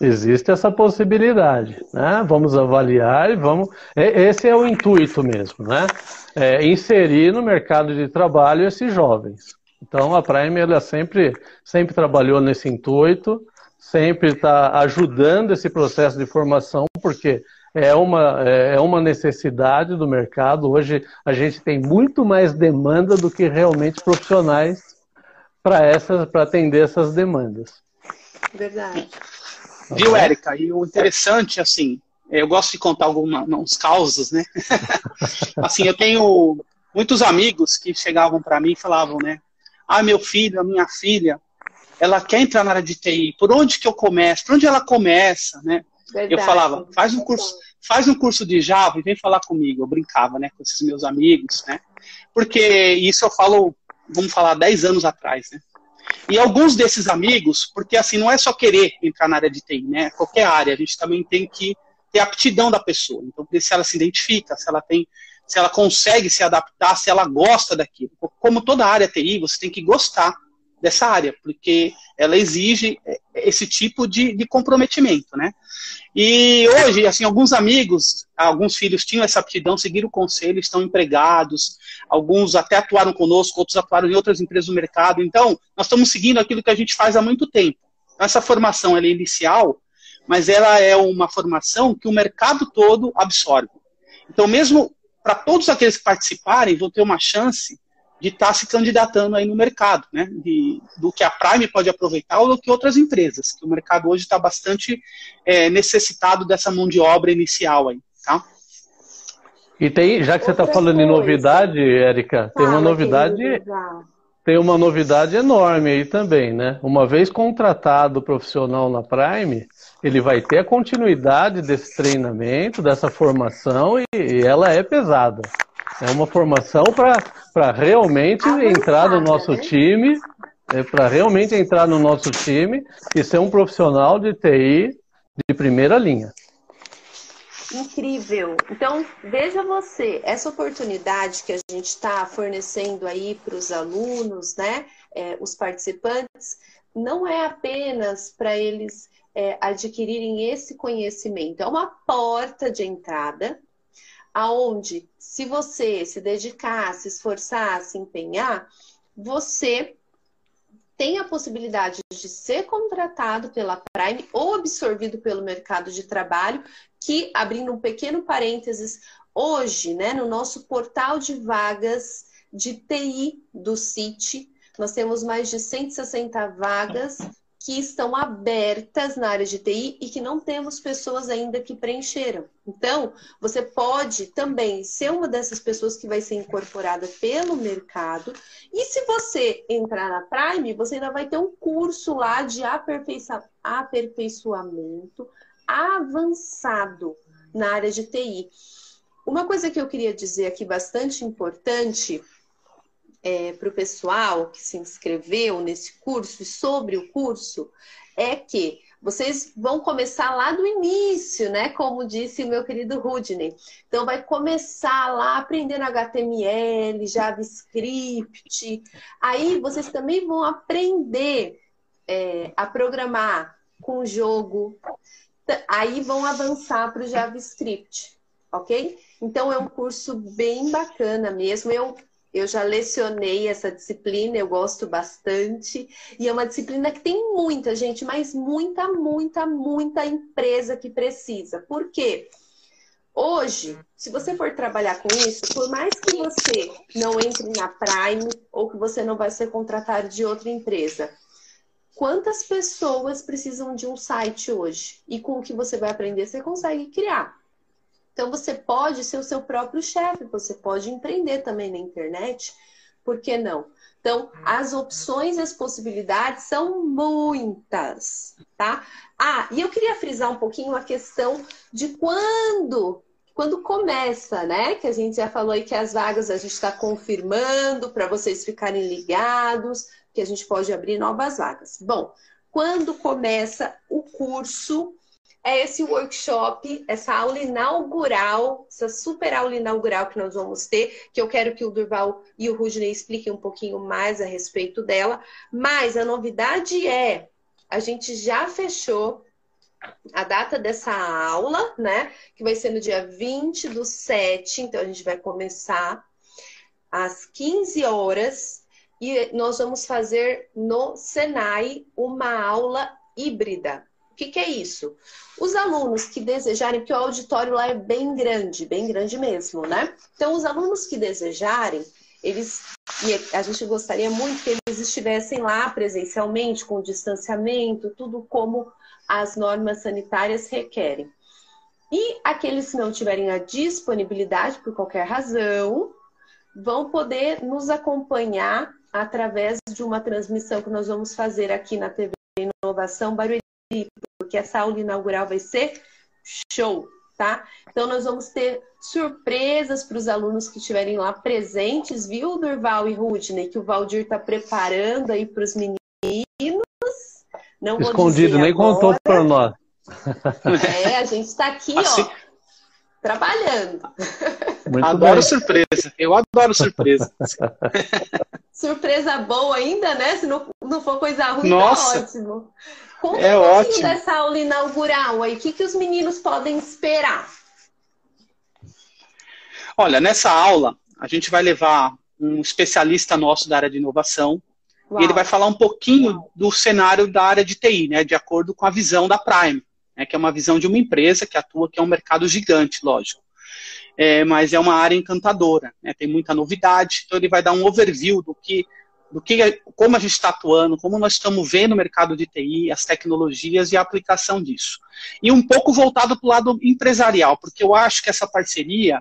Existe essa possibilidade, né? Vamos avaliar e vamos. Esse é o intuito mesmo, né? É inserir no mercado de trabalho esses jovens. Então a Prime ela sempre, sempre trabalhou nesse intuito, sempre está ajudando esse processo de formação, porque é uma, é uma necessidade do mercado. Hoje a gente tem muito mais demanda do que realmente profissionais para atender essas demandas. Verdade. Viu, Érica? E o interessante, assim, eu gosto de contar alguns causos, né? assim, eu tenho muitos amigos que chegavam para mim e falavam, né? Ah, meu filho, a minha filha, ela quer entrar na área de TI. Por onde que eu começo? Por onde ela começa, né? Verdade. Eu falava, faz um curso, faz um curso de Java e vem falar comigo. Eu brincava, né, com esses meus amigos, né? Porque isso eu falo, vamos falar, 10 anos atrás, né? E alguns desses amigos, porque assim, não é só querer entrar na área de TI, né? Qualquer área, a gente também tem que ter aptidão da pessoa. Então, se ela se identifica, se ela tem, se ela consegue se adaptar, se ela gosta daquilo. Como toda área TI, você tem que gostar dessa área, porque ela exige é, esse tipo de, de comprometimento, né? E hoje, assim, alguns amigos, alguns filhos tinham essa aptidão, seguiram o conselho, estão empregados, alguns até atuaram conosco, outros atuaram em outras empresas do mercado. Então, nós estamos seguindo aquilo que a gente faz há muito tempo. Essa formação é inicial, mas ela é uma formação que o mercado todo absorve. Então, mesmo para todos aqueles que participarem, vão ter uma chance de estar tá se candidatando aí no mercado, né? De, do que a Prime pode aproveitar ou do que outras empresas, que o mercado hoje está bastante é, necessitado dessa mão de obra inicial aí, tá? E tem, já que você está falando coisa. em novidade, Érica, tem uma novidade. tem uma novidade enorme aí também, né? Uma vez contratado o profissional na Prime, ele vai ter a continuidade desse treinamento, dessa formação, e, e ela é pesada. É uma formação para realmente entrar no nosso né? time, é para realmente entrar no nosso time e ser um profissional de TI de primeira linha. Incrível. Então, veja você, essa oportunidade que a gente está fornecendo aí para os alunos, né, é, os participantes, não é apenas para eles é, adquirirem esse conhecimento, é uma porta de entrada, aonde, se você se dedicar, se esforçar, se empenhar, você tem a possibilidade de ser contratado pela Prime ou absorvido pelo mercado de trabalho, que, abrindo um pequeno parênteses, hoje, né, no nosso portal de vagas de TI do CIT, nós temos mais de 160 vagas que estão abertas na área de TI e que não temos pessoas ainda que preencheram. Então, você pode também ser uma dessas pessoas que vai ser incorporada pelo mercado. E se você entrar na Prime, você ainda vai ter um curso lá de aperfeiçoamento avançado na área de TI. Uma coisa que eu queria dizer aqui bastante importante é, para o pessoal que se inscreveu nesse curso e sobre o curso é que vocês vão começar lá do início, né? Como disse o meu querido Rudney. Então, vai começar lá aprendendo HTML, JavaScript. Aí, vocês também vão aprender é, a programar com jogo. Aí, vão avançar para o JavaScript, ok? Então, é um curso bem bacana mesmo. Eu eu já lecionei essa disciplina, eu gosto bastante. E é uma disciplina que tem muita gente, mas muita, muita, muita empresa que precisa. Por quê? Hoje, se você for trabalhar com isso, por mais que você não entre na Prime ou que você não vai ser contratado de outra empresa, quantas pessoas precisam de um site hoje? E com o que você vai aprender, você consegue criar. Então você pode ser o seu próprio chefe, você pode empreender também na internet, por que não? Então, as opções e as possibilidades são muitas, tá? Ah, e eu queria frisar um pouquinho a questão de quando, quando começa, né? Que a gente já falou aí que as vagas a gente está confirmando para vocês ficarem ligados, que a gente pode abrir novas vagas. Bom, quando começa o curso é esse workshop, essa aula inaugural, essa super aula inaugural que nós vamos ter, que eu quero que o Durval e o Rudney expliquem um pouquinho mais a respeito dela. Mas a novidade é, a gente já fechou a data dessa aula, né? Que vai ser no dia 20 do 7, então a gente vai começar às 15 horas e nós vamos fazer no Senai uma aula híbrida. O que, que, é isso? Os alunos que desejarem, porque o auditório lá é bem grande, bem grande mesmo, né? Então, os alunos que desejarem, eles, e a gente gostaria muito que eles estivessem lá presencialmente, com distanciamento, tudo como as normas sanitárias requerem. E aqueles que não tiverem a disponibilidade, por qualquer razão, vão poder nos acompanhar através de uma transmissão que nós vamos fazer aqui na TV Inovação Barueri porque essa aula inaugural vai ser show, tá? Então nós vamos ter surpresas para os alunos que estiverem lá presentes, viu, Durval e Rudney, que o Valdir está preparando aí para os meninos. Não Escondido, nem agora. contou para nós. É, a gente está aqui, assim... ó, trabalhando. Muito adoro bem. surpresa. Eu adoro surpresa. surpresa boa ainda, né? Se não, não for coisa ruim, tá Nossa. tá ótimo. Conta é um ótimo. dessa aula inaugural aí. O que, que os meninos podem esperar? Olha, nessa aula, a gente vai levar um especialista nosso da área de inovação. Uau. E ele vai falar um pouquinho Uau. do cenário da área de TI, né? De acordo com a visão da Prime, né, que é uma visão de uma empresa que atua, que é um mercado gigante, lógico. É, mas é uma área encantadora, né, tem muita novidade, então ele vai dar um overview do que do que, como a gente está atuando, como nós estamos vendo o mercado de TI, as tecnologias e a aplicação disso. E um pouco voltado para o lado empresarial, porque eu acho que essa parceria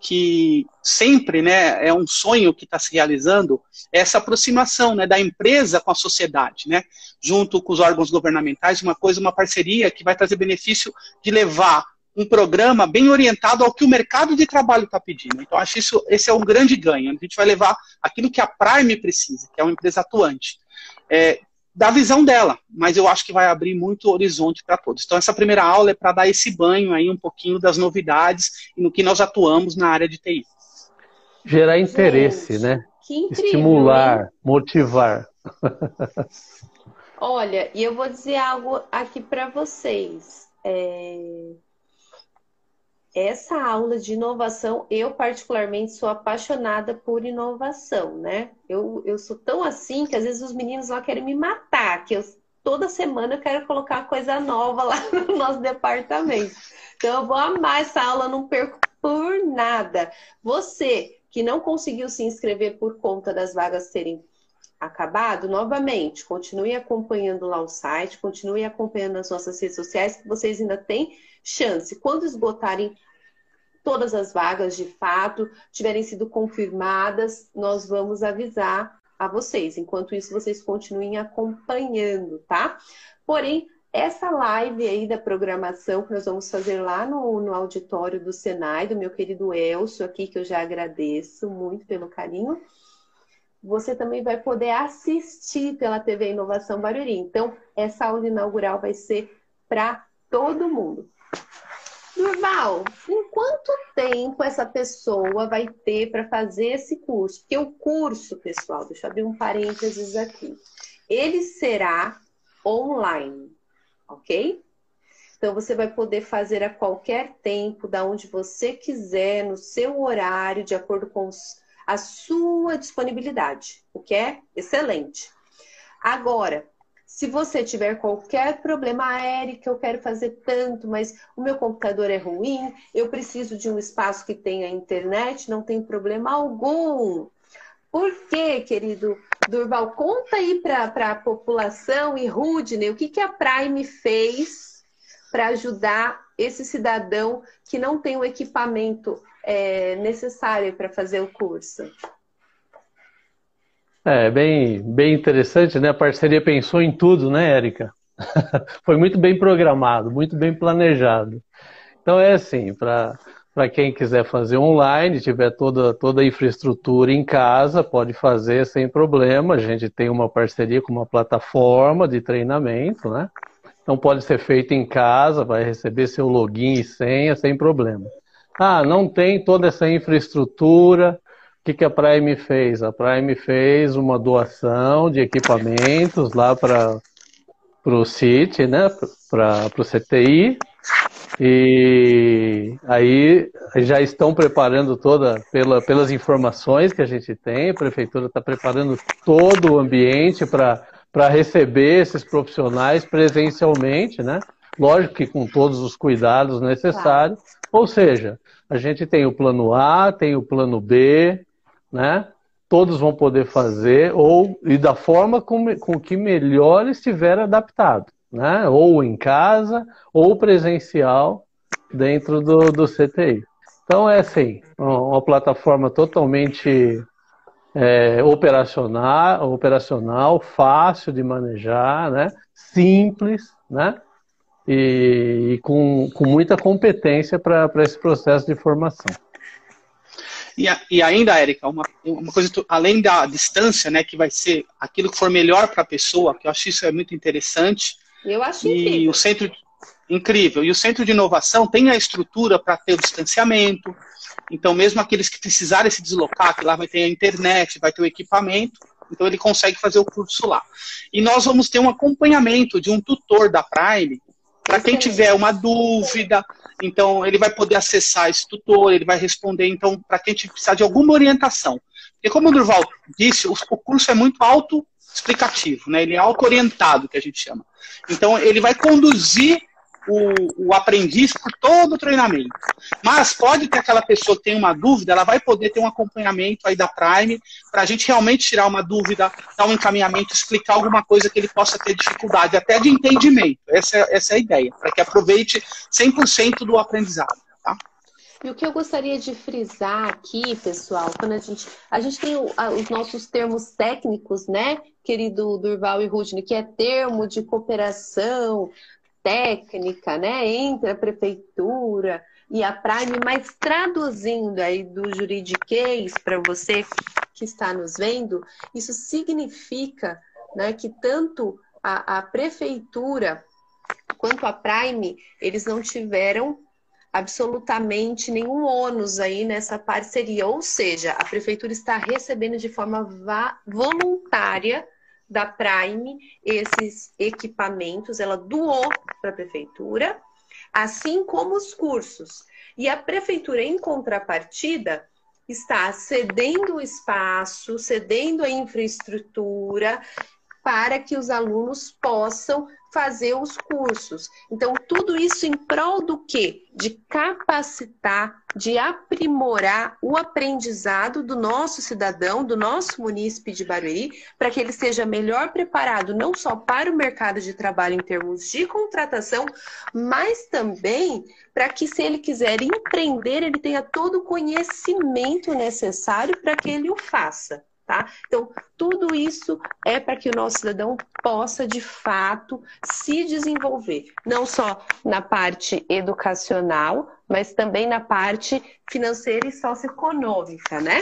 que sempre né, é um sonho que está se realizando, é essa aproximação né, da empresa com a sociedade, né, junto com os órgãos governamentais, uma coisa, uma parceria que vai trazer benefício de levar um programa bem orientado ao que o mercado de trabalho está pedindo. Então, acho isso esse é um grande ganho. A gente vai levar aquilo que a Prime precisa, que é uma empresa atuante. É, da visão dela, mas eu acho que vai abrir muito horizonte para todos. Então, essa primeira aula é para dar esse banho aí um pouquinho das novidades e no que nós atuamos na área de TI. Gerar interesse, Gente, né? Incrível, Estimular, hein? motivar. Olha, e eu vou dizer algo aqui para vocês. É essa aula de inovação, eu particularmente sou apaixonada por inovação, né? Eu, eu sou tão assim que às vezes os meninos lá querem me matar, que eu toda semana eu quero colocar coisa nova lá no nosso departamento. Então eu vou amar essa aula, não perco por nada. Você que não conseguiu se inscrever por conta das vagas terem acabado, novamente, continue acompanhando lá o site, continue acompanhando as nossas redes sociais, que vocês ainda têm chance. Quando esgotarem todas as vagas de fato tiverem sido confirmadas, nós vamos avisar a vocês. Enquanto isso, vocês continuem acompanhando, tá? Porém, essa live aí da programação que nós vamos fazer lá no, no auditório do Senai, do meu querido Elcio aqui, que eu já agradeço muito pelo carinho, você também vai poder assistir pela TV Inovação Barueri. Então, essa aula inaugural vai ser para todo mundo. Durval, em quanto tempo essa pessoa vai ter para fazer esse curso? Porque o curso, pessoal, deixa eu abrir um parênteses aqui, ele será online, ok? Então você vai poder fazer a qualquer tempo, da onde você quiser, no seu horário, de acordo com a sua disponibilidade, o que é excelente. Agora, se você tiver qualquer problema, ah, Érica, eu quero fazer tanto, mas o meu computador é ruim, eu preciso de um espaço que tenha internet, não tem problema algum. Por quê, querido Durval? Conta aí para a população e Rudney o que, que a Prime fez para ajudar esse cidadão que não tem o equipamento é, necessário para fazer o curso. É, bem, bem interessante, né? A parceria pensou em tudo, né, Érica? Foi muito bem programado, muito bem planejado. Então é assim, para quem quiser fazer online, tiver toda, toda a infraestrutura em casa, pode fazer sem problema. A gente tem uma parceria com uma plataforma de treinamento, né? Então pode ser feito em casa, vai receber seu login e senha sem problema. Ah, não tem toda essa infraestrutura, que, que a Prime fez? A Prime fez uma doação de equipamentos lá para o CIT, né? Para o CTI. E aí já estão preparando toda, pela, pelas informações que a gente tem, a prefeitura está preparando todo o ambiente para receber esses profissionais presencialmente, né? Lógico que com todos os cuidados necessários. Claro. Ou seja, a gente tem o plano A, tem o plano B, né? Todos vão poder fazer, ou e da forma com, com que melhor estiver adaptado, né? Ou em casa, ou presencial dentro do, do CTI. Então é assim, uma plataforma totalmente é, operacional, operacional, fácil de manejar, né? simples, né? E, e com, com muita competência para esse processo de formação. E, e ainda, Érica, uma, uma coisa, além da distância, né, que vai ser aquilo que for melhor para a pessoa, que eu acho isso é muito interessante. Eu acho e incrível. o centro incrível. E o centro de inovação tem a estrutura para ter o distanciamento. Então, mesmo aqueles que precisarem se deslocar, que lá vai ter a internet, vai ter o equipamento, então ele consegue fazer o curso lá. E nós vamos ter um acompanhamento de um tutor da Prime para quem tiver uma dúvida, então, ele vai poder acessar esse tutor, ele vai responder, então, para quem precisar de alguma orientação. Porque, como o Durval disse, o, o curso é muito auto-explicativo, né? ele é auto-orientado, que a gente chama. Então, ele vai conduzir o, o, aprendiz por todo o treinamento. Mas pode ter aquela pessoa que tem uma dúvida, ela vai poder ter um acompanhamento aí da Prime para a gente realmente tirar uma dúvida, dar um encaminhamento, explicar alguma coisa que ele possa ter dificuldade, até de entendimento. Essa é, essa é a ideia, para que aproveite 100% do aprendizado. Tá? E o que eu gostaria de frisar aqui, pessoal, quando a gente. A gente tem o, a, os nossos termos técnicos, né, querido Durval e Rudney, que é termo de cooperação técnica, né, entre a prefeitura e a Prime, mas traduzindo aí do juridiquês para você que está nos vendo, isso significa né, que tanto a, a prefeitura quanto a Prime, eles não tiveram absolutamente nenhum ônus aí nessa parceria, ou seja, a prefeitura está recebendo de forma voluntária da Prime esses equipamentos, ela doou para a prefeitura, assim como os cursos. E a prefeitura, em contrapartida, está cedendo o espaço, cedendo a infraestrutura para que os alunos possam fazer os cursos. Então, tudo isso em prol do quê? De capacitar, de aprimorar o aprendizado do nosso cidadão, do nosso munícipe de Barueri, para que ele seja melhor preparado não só para o mercado de trabalho em termos de contratação, mas também para que, se ele quiser empreender, ele tenha todo o conhecimento necessário para que ele o faça. Tá? Então, tudo isso é para que o nosso cidadão possa, de fato, se desenvolver, não só na parte educacional, mas também na parte financeira e socioeconômica, né?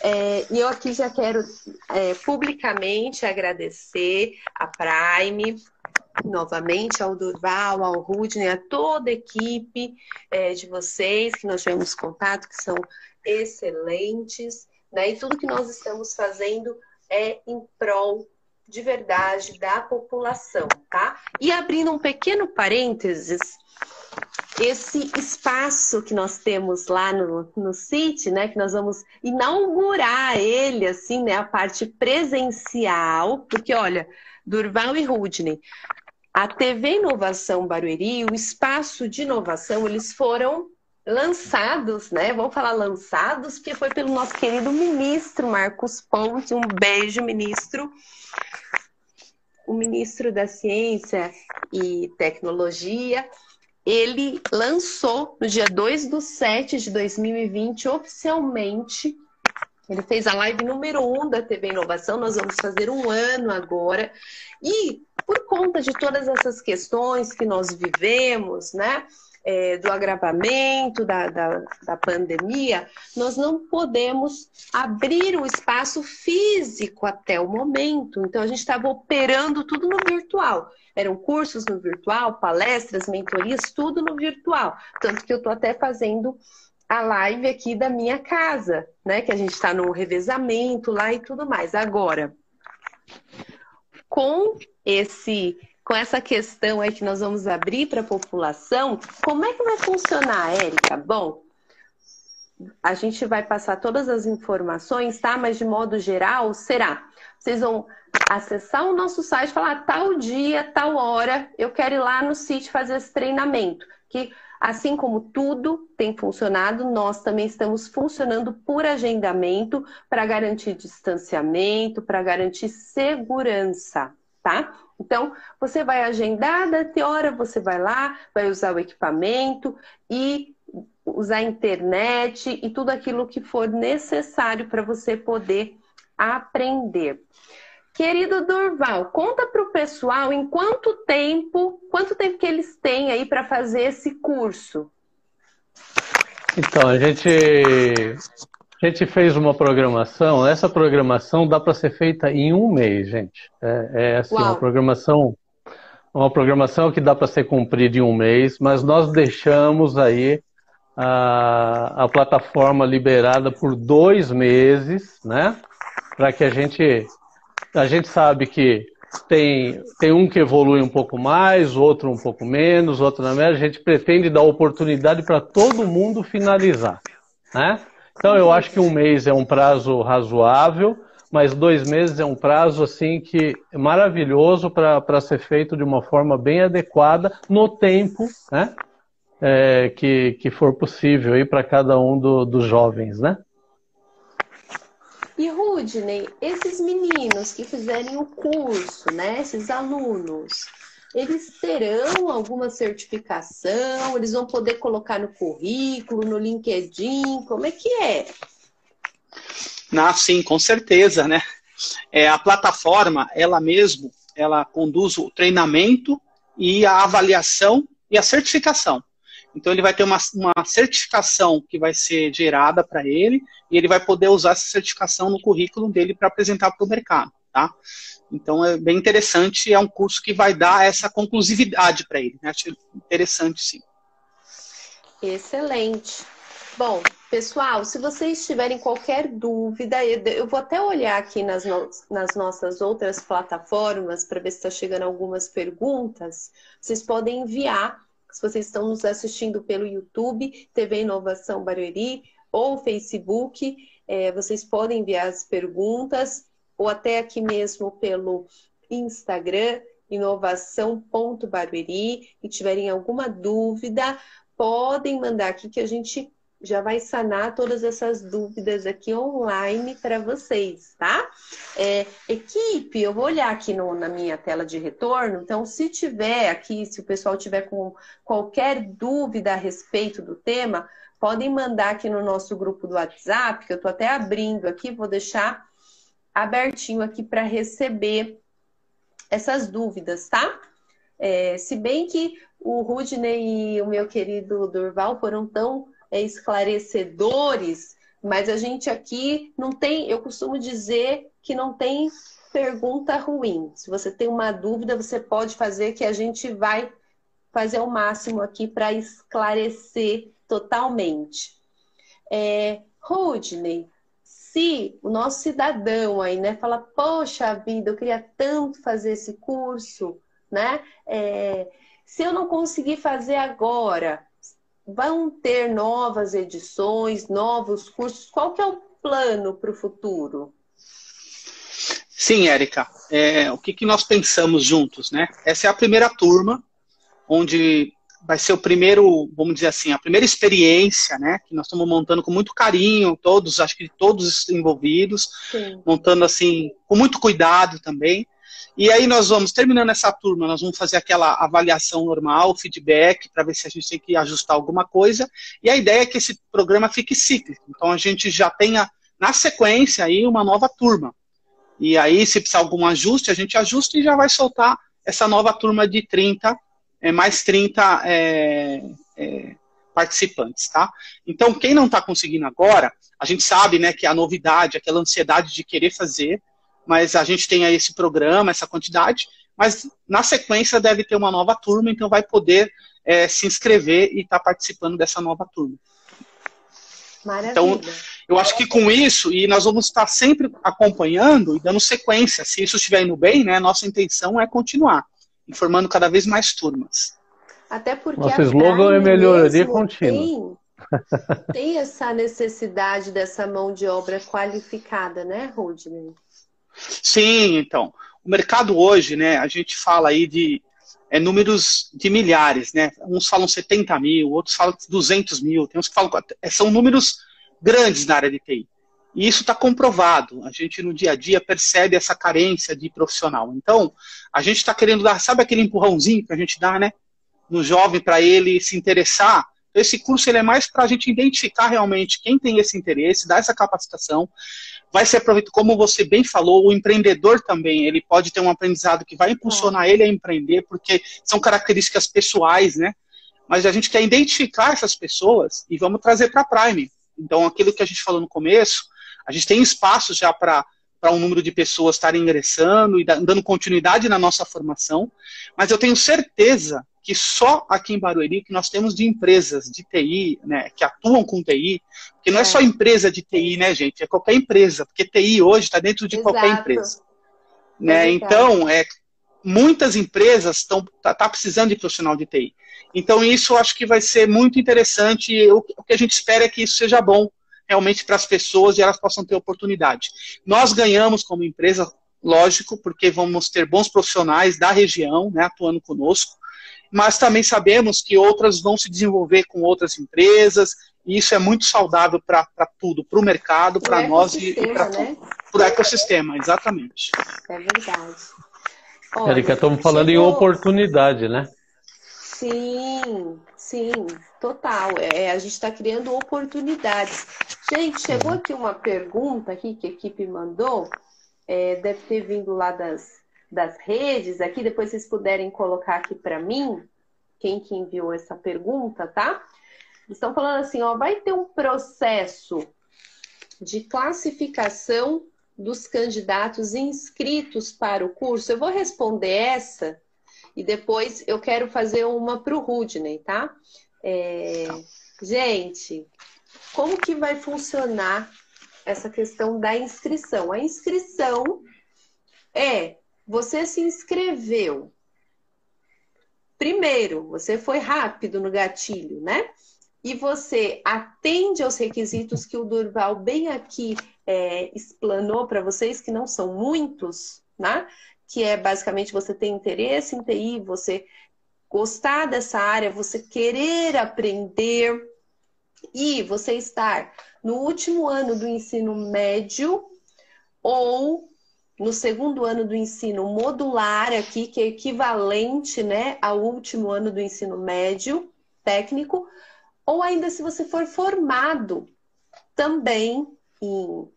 É, e eu aqui já quero é, publicamente agradecer a Prime, novamente ao Durval, ao Rudney, a toda a equipe é, de vocês que nós tivemos contato, que são excelentes. Né? E tudo que nós estamos fazendo é em prol de verdade da população, tá? E abrindo um pequeno parênteses, esse espaço que nós temos lá no, no CIT, né, que nós vamos inaugurar ele, assim, né, a parte presencial, porque, olha, Durval e Rudney, a TV Inovação Barueri, o espaço de inovação, eles foram lançados, né? Vamos falar lançados, porque foi pelo nosso querido ministro Marcos Ponte. Um beijo, ministro. O ministro da Ciência e Tecnologia, ele lançou no dia 2 do 7 de 2020, oficialmente. Ele fez a live número 1 um da TV Inovação. Nós vamos fazer um ano agora. E por conta de todas essas questões que nós vivemos, né? É, do agravamento da, da, da pandemia, nós não podemos abrir o espaço físico até o momento. Então, a gente estava operando tudo no virtual. Eram cursos no virtual, palestras, mentorias, tudo no virtual. Tanto que eu estou até fazendo a live aqui da minha casa, né? Que a gente está no revezamento lá e tudo mais. Agora, com esse com essa questão aí que nós vamos abrir para a população, como é que vai funcionar, Érica? Bom, a gente vai passar todas as informações, tá? Mas de modo geral, será? Vocês vão acessar o nosso site, falar tal dia, tal hora, eu quero ir lá no sítio fazer esse treinamento. Que assim como tudo tem funcionado, nós também estamos funcionando por agendamento para garantir distanciamento, para garantir segurança, tá? Então, você vai agendar, da hora você vai lá, vai usar o equipamento e usar a internet e tudo aquilo que for necessário para você poder aprender. Querido Durval, conta para o pessoal em quanto tempo, quanto tempo que eles têm aí para fazer esse curso? Então, a gente a gente fez uma programação, essa programação dá para ser feita em um mês, gente. É, é assim, Uau. uma programação, uma programação que dá para ser cumprida em um mês, mas nós deixamos aí a, a plataforma liberada por dois meses, né? Para que a gente, a gente sabe que tem, tem um que evolui um pouco mais, outro um pouco menos, outro na média. A gente pretende dar oportunidade para todo mundo finalizar, né? Então eu acho que um mês é um prazo razoável, mas dois meses é um prazo assim que é maravilhoso para ser feito de uma forma bem adequada no tempo, né? É, que, que for possível aí para cada um do, dos jovens, né? E Rudney, esses meninos que fizerem o curso, né? Esses alunos, eles terão alguma certificação? Eles vão poder colocar no currículo, no LinkedIn? Como é que é? Ah, sim, com certeza, né? É, a plataforma, ela mesmo, ela conduz o treinamento e a avaliação e a certificação. Então ele vai ter uma, uma certificação que vai ser gerada para ele e ele vai poder usar essa certificação no currículo dele para apresentar para o mercado, tá? Então é bem interessante, é um curso que vai dar essa conclusividade para ele. Né? Acho interessante, sim. Excelente. Bom, pessoal, se vocês tiverem qualquer dúvida, eu vou até olhar aqui nas, no, nas nossas outras plataformas para ver se está chegando algumas perguntas. Vocês podem enviar, se vocês estão nos assistindo pelo YouTube, TV Inovação Barueri, ou Facebook, é, vocês podem enviar as perguntas ou até aqui mesmo pelo Instagram, inovação.barueri, e tiverem alguma dúvida, podem mandar aqui que a gente já vai sanar todas essas dúvidas aqui online para vocês, tá? É, equipe, eu vou olhar aqui no, na minha tela de retorno, então se tiver aqui, se o pessoal tiver com qualquer dúvida a respeito do tema, podem mandar aqui no nosso grupo do WhatsApp, que eu estou até abrindo aqui, vou deixar abertinho aqui para receber essas dúvidas, tá? É, se bem que o Rudney e o meu querido Durval foram tão é, esclarecedores, mas a gente aqui não tem, eu costumo dizer que não tem pergunta ruim. Se você tem uma dúvida, você pode fazer que a gente vai fazer o máximo aqui para esclarecer totalmente. É, Rudney, se o nosso cidadão aí, né, fala, poxa vida, eu queria tanto fazer esse curso, né? É, se eu não conseguir fazer agora, vão ter novas edições, novos cursos. Qual que é o plano para o futuro? Sim, Érica. É, o que, que nós pensamos juntos, né? Essa é a primeira turma, onde vai ser o primeiro, vamos dizer assim, a primeira experiência, né, que nós estamos montando com muito carinho, todos, acho que todos envolvidos, Sim. montando assim, com muito cuidado também. E aí nós vamos, terminando essa turma, nós vamos fazer aquela avaliação normal, feedback, para ver se a gente tem que ajustar alguma coisa. E a ideia é que esse programa fique cíclico. Então a gente já tenha, na sequência, aí uma nova turma. E aí, se precisar algum ajuste, a gente ajusta e já vai soltar essa nova turma de 30 é, mais 30 é, é, participantes, tá? Então, quem não está conseguindo agora, a gente sabe, né, que a novidade, aquela ansiedade de querer fazer, mas a gente tem aí esse programa, essa quantidade, mas na sequência deve ter uma nova turma, então vai poder é, se inscrever e estar tá participando dessa nova turma. Maravilha. Então, eu acho que com isso, e nós vamos estar sempre acompanhando e dando sequência, se isso estiver indo bem, né, nossa intenção é continuar informando cada vez mais turmas. Até porque Nosso slogan é melhoria contínua. Tem, tem essa necessidade dessa mão de obra qualificada, né, Rudney? Sim, então. O mercado hoje, né, a gente fala aí de é, números de milhares, né? Uns falam 70 mil, outros falam 200 mil, tem uns que falam. É, são números grandes na área de TI. E isso está comprovado. A gente no dia a dia percebe essa carência de profissional. Então, a gente está querendo dar, sabe aquele empurrãozinho que a gente dá, né? No jovem para ele se interessar. Esse curso ele é mais para a gente identificar realmente quem tem esse interesse, dar essa capacitação. Vai ser aproveitado, como você bem falou, o empreendedor também, ele pode ter um aprendizado que vai impulsionar é. ele a empreender, porque são características pessoais, né? Mas a gente quer identificar essas pessoas e vamos trazer para a Prime. Então, aquilo que a gente falou no começo, a gente tem espaço já para para um número de pessoas estarem ingressando e dando continuidade na nossa formação, mas eu tenho certeza que só aqui em Barueri que nós temos de empresas de TI, né, que atuam com TI, porque não é, é só empresa de TI, né, gente, é qualquer empresa, porque TI hoje está dentro de Exato. qualquer empresa. Né? É então, é, muitas empresas estão tá, tá precisando de profissional de TI. Então, isso eu acho que vai ser muito interessante. O, o que a gente espera é que isso seja bom realmente para as pessoas e elas possam ter oportunidade. Nós ganhamos como empresa, lógico, porque vamos ter bons profissionais da região né, atuando conosco, mas também sabemos que outras vão se desenvolver com outras empresas, e isso é muito saudável para tudo, para o mercado, para nós e, e para né? o ecossistema, exatamente. É verdade. Olha, Erika, estamos falando chegou... em oportunidade, né? Sim, sim, total. É, a gente está criando oportunidades. Gente, chegou aqui uma pergunta aqui que a equipe mandou. É, deve ter vindo lá das, das redes aqui. Depois vocês puderem colocar aqui para mim quem que enviou essa pergunta, tá? Estão falando assim, ó, vai ter um processo de classificação dos candidatos inscritos para o curso. Eu vou responder essa e depois eu quero fazer uma para o Rudney, tá? É... Gente, como que vai funcionar essa questão da inscrição? A inscrição é você se inscreveu. Primeiro, você foi rápido no gatilho, né? E você atende aos requisitos que o Durval bem aqui é, explanou para vocês, que não são muitos, né? Que é basicamente você ter interesse em TI, você gostar dessa área, você querer aprender e você estar no último ano do ensino médio ou no segundo ano do ensino modular aqui, que é equivalente né, ao último ano do ensino médio técnico, ou ainda se você for formado também em,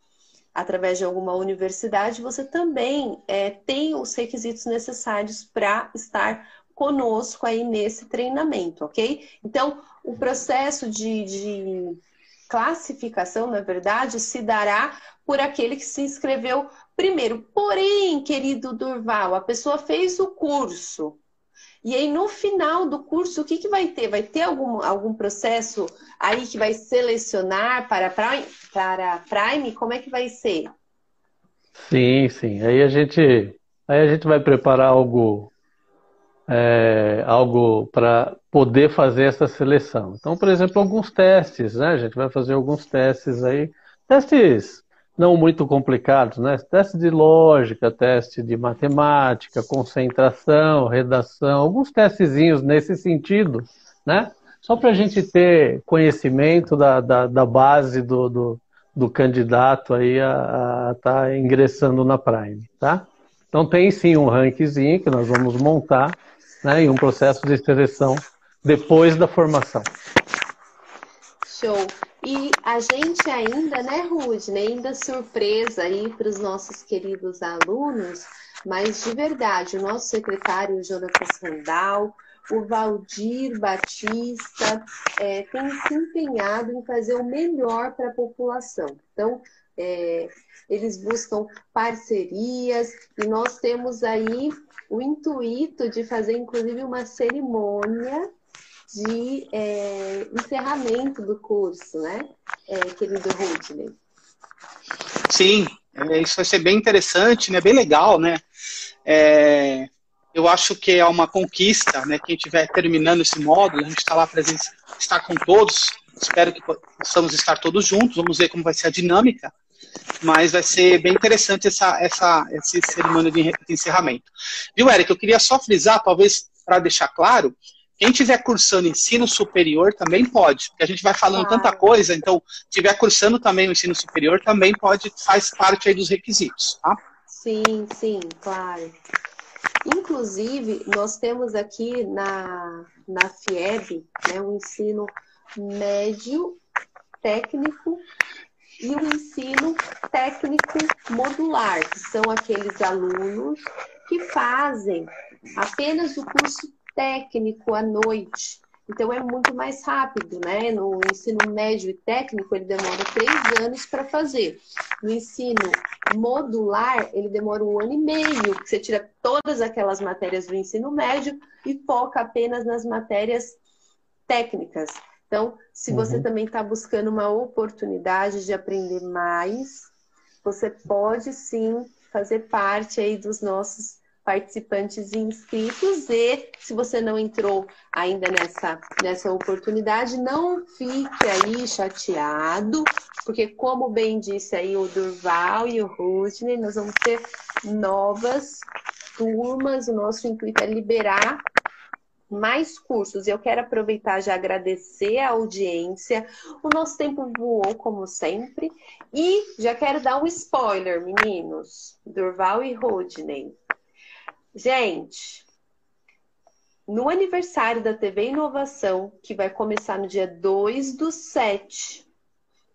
através de alguma universidade, você também é, tem os requisitos necessários para estar conosco aí nesse treinamento, ok? Então, o processo de, de classificação, na verdade, se dará por aquele que se inscreveu primeiro. Porém, querido Durval, a pessoa fez o curso. E aí, no final do curso, o que, que vai ter? Vai ter algum, algum processo aí que vai selecionar para Prime, para Prime? Como é que vai ser? Sim, sim. Aí a gente, aí a gente vai preparar algo, é, algo para poder fazer essa seleção. Então, por exemplo, alguns testes, né? A gente vai fazer alguns testes aí, testes não muito complicados, né? Teste de lógica, teste de matemática, concentração, redação, alguns testezinhos nesse sentido, né? Só para a gente ter conhecimento da, da, da base do, do, do, candidato aí a estar tá ingressando na Prime, tá? Então tem sim um rankzinho que nós vamos montar, né? E um processo de seleção depois da formação. Show. E a gente ainda, né, Rude, né, ainda surpresa aí para os nossos queridos alunos, mas de verdade, o nosso secretário Jonatas Randall, o Valdir Batista, é, tem se empenhado em fazer o melhor para a população. Então, é, eles buscam parcerias e nós temos aí o intuito de fazer, inclusive, uma cerimônia de é, encerramento do curso, né, é, querido Rudney? Sim, é, isso vai ser bem interessante, né, bem legal, né? É, eu acho que é uma conquista, né? Quem estiver terminando esse módulo, a gente está lá presente, está com todos. Espero que possamos estar todos juntos. Vamos ver como vai ser a dinâmica. Mas vai ser bem interessante essa, essa, essa cerimônia de encerramento. Viu, Eric? Eu queria só frisar, talvez para deixar claro, quem estiver cursando ensino superior também pode, porque a gente vai falando claro. tanta coisa, então, estiver cursando também o ensino superior também pode, faz parte aí dos requisitos, tá? Sim, sim, claro. Inclusive, nós temos aqui na, na FIEB né, o ensino médio técnico e o ensino técnico modular, que são aqueles alunos que fazem apenas o curso técnico à noite. Então é muito mais rápido, né? No ensino médio e técnico ele demora três anos para fazer. No ensino modular ele demora um ano e meio, porque você tira todas aquelas matérias do ensino médio e foca apenas nas matérias técnicas. Então, se você uhum. também está buscando uma oportunidade de aprender mais, você pode sim fazer parte aí dos nossos participantes inscritos e se você não entrou ainda nessa, nessa oportunidade, não fique aí chateado, porque como bem disse aí o Durval e o Rudney, nós vamos ter novas turmas, o nosso intuito é liberar mais cursos. Eu quero aproveitar já agradecer a audiência. O nosso tempo voou, como sempre. E já quero dar um spoiler, meninos. Durval e Rodney. Gente, no aniversário da TV Inovação, que vai começar no dia 2 do 7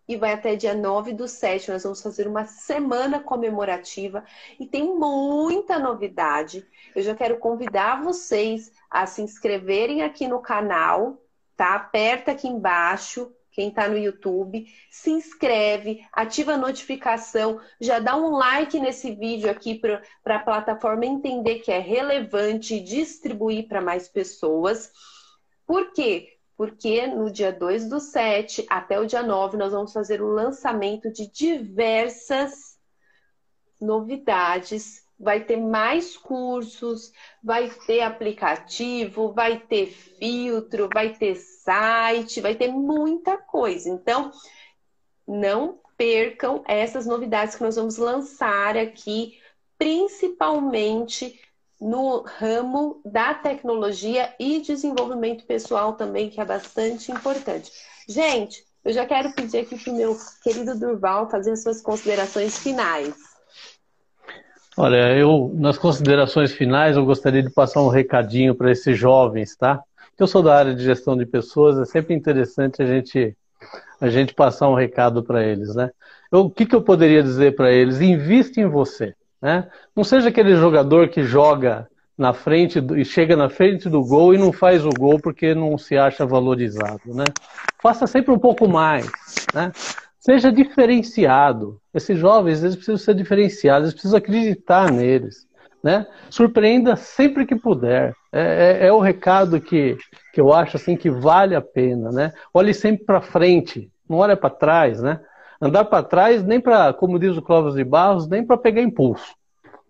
e vai até dia 9 do 7, nós vamos fazer uma semana comemorativa e tem muita novidade. Eu já quero convidar vocês a se inscreverem aqui no canal, tá? Aperta aqui embaixo, quem está no YouTube, se inscreve, ativa a notificação, já dá um like nesse vídeo aqui para a plataforma entender que é relevante e distribuir para mais pessoas. Por quê? Porque no dia 2 do 7 até o dia 9 nós vamos fazer o lançamento de diversas novidades vai ter mais cursos, vai ter aplicativo, vai ter filtro, vai ter site, vai ter muita coisa. Então, não percam essas novidades que nós vamos lançar aqui, principalmente no ramo da tecnologia e desenvolvimento pessoal também, que é bastante importante. Gente, eu já quero pedir aqui para o meu querido Durval fazer as suas considerações finais. Olha, eu, nas considerações finais, eu gostaria de passar um recadinho para esses jovens, tá? Eu sou da área de gestão de pessoas, é sempre interessante a gente, a gente passar um recado para eles, né? Eu, o que, que eu poderia dizer para eles? Invista em você, né? Não seja aquele jogador que joga na frente do, e chega na frente do gol e não faz o gol porque não se acha valorizado, né? Faça sempre um pouco mais, né? Seja diferenciado. Esses jovens, eles precisam ser diferenciados, eles precisam acreditar neles. Né? Surpreenda sempre que puder. É, é, é o recado que, que eu acho assim que vale a pena. Né? Olhe sempre para frente, não olhe para trás. Né? Andar para trás, nem para, como diz o Clóvis de Barros, nem para pegar impulso.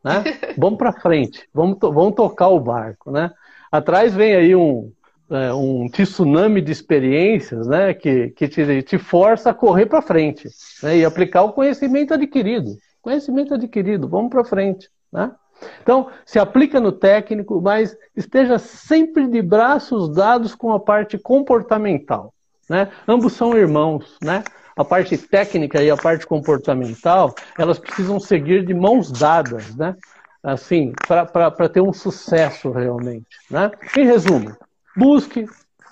Né? vamos para frente, vamos, to vamos tocar o barco. Né? Atrás vem aí um, é, um tsunami de experiências né, que, que te, te força a correr para frente né, e aplicar o conhecimento adquirido. Conhecimento adquirido, vamos para frente. Né? Então, se aplica no técnico, mas esteja sempre de braços dados com a parte comportamental. Né? Ambos são irmãos. Né? A parte técnica e a parte comportamental, elas precisam seguir de mãos dadas, né? assim, para ter um sucesso realmente. Né? Em resumo, busque,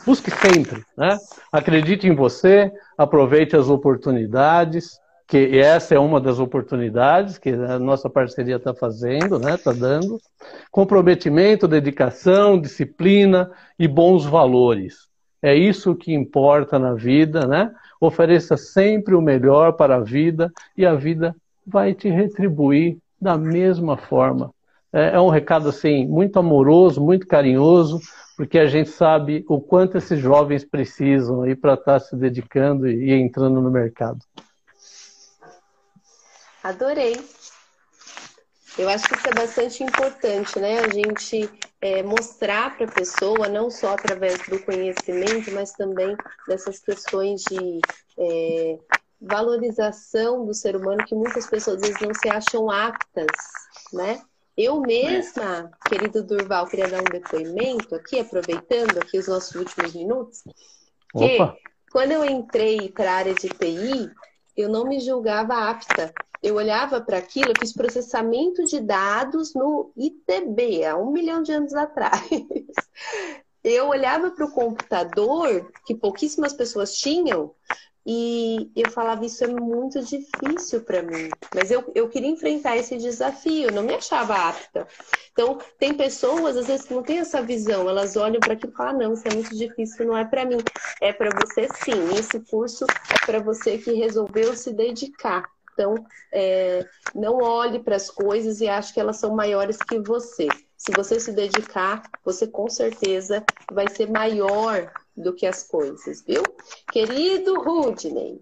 busque sempre, né? Acredite em você, aproveite as oportunidades, que essa é uma das oportunidades que a nossa parceria está fazendo, né? Está dando. Comprometimento, dedicação, disciplina e bons valores. É isso que importa na vida, né? Ofereça sempre o melhor para a vida e a vida vai te retribuir da mesma forma. É, é um recado assim muito amoroso, muito carinhoso, porque a gente sabe o quanto esses jovens precisam aí para estar tá se dedicando e entrando no mercado. Adorei. Eu acho que isso é bastante importante, né? A gente é, mostrar para a pessoa, não só através do conhecimento, mas também dessas questões de é, valorização do ser humano que muitas pessoas às vezes não se acham aptas, né? Eu mesma, querido Durval, queria dar um depoimento aqui, aproveitando aqui os nossos últimos minutos, que Opa. quando eu entrei para a área de TI, eu não me julgava apta. Eu olhava para aquilo, eu fiz processamento de dados no ITB, há um milhão de anos atrás. Eu olhava para o computador, que pouquíssimas pessoas tinham, e eu falava, isso é muito difícil para mim. Mas eu, eu queria enfrentar esse desafio, não me achava apta. Então, tem pessoas, às vezes, que não têm essa visão. Elas olham para aquilo e falam, ah, não, isso é muito difícil, não é para mim. É para você sim. Esse curso é para você que resolveu se dedicar. Então, é, não olhe para as coisas e ache que elas são maiores que você. Se você se dedicar, você com certeza vai ser maior do que as coisas, viu? Querido Rudney.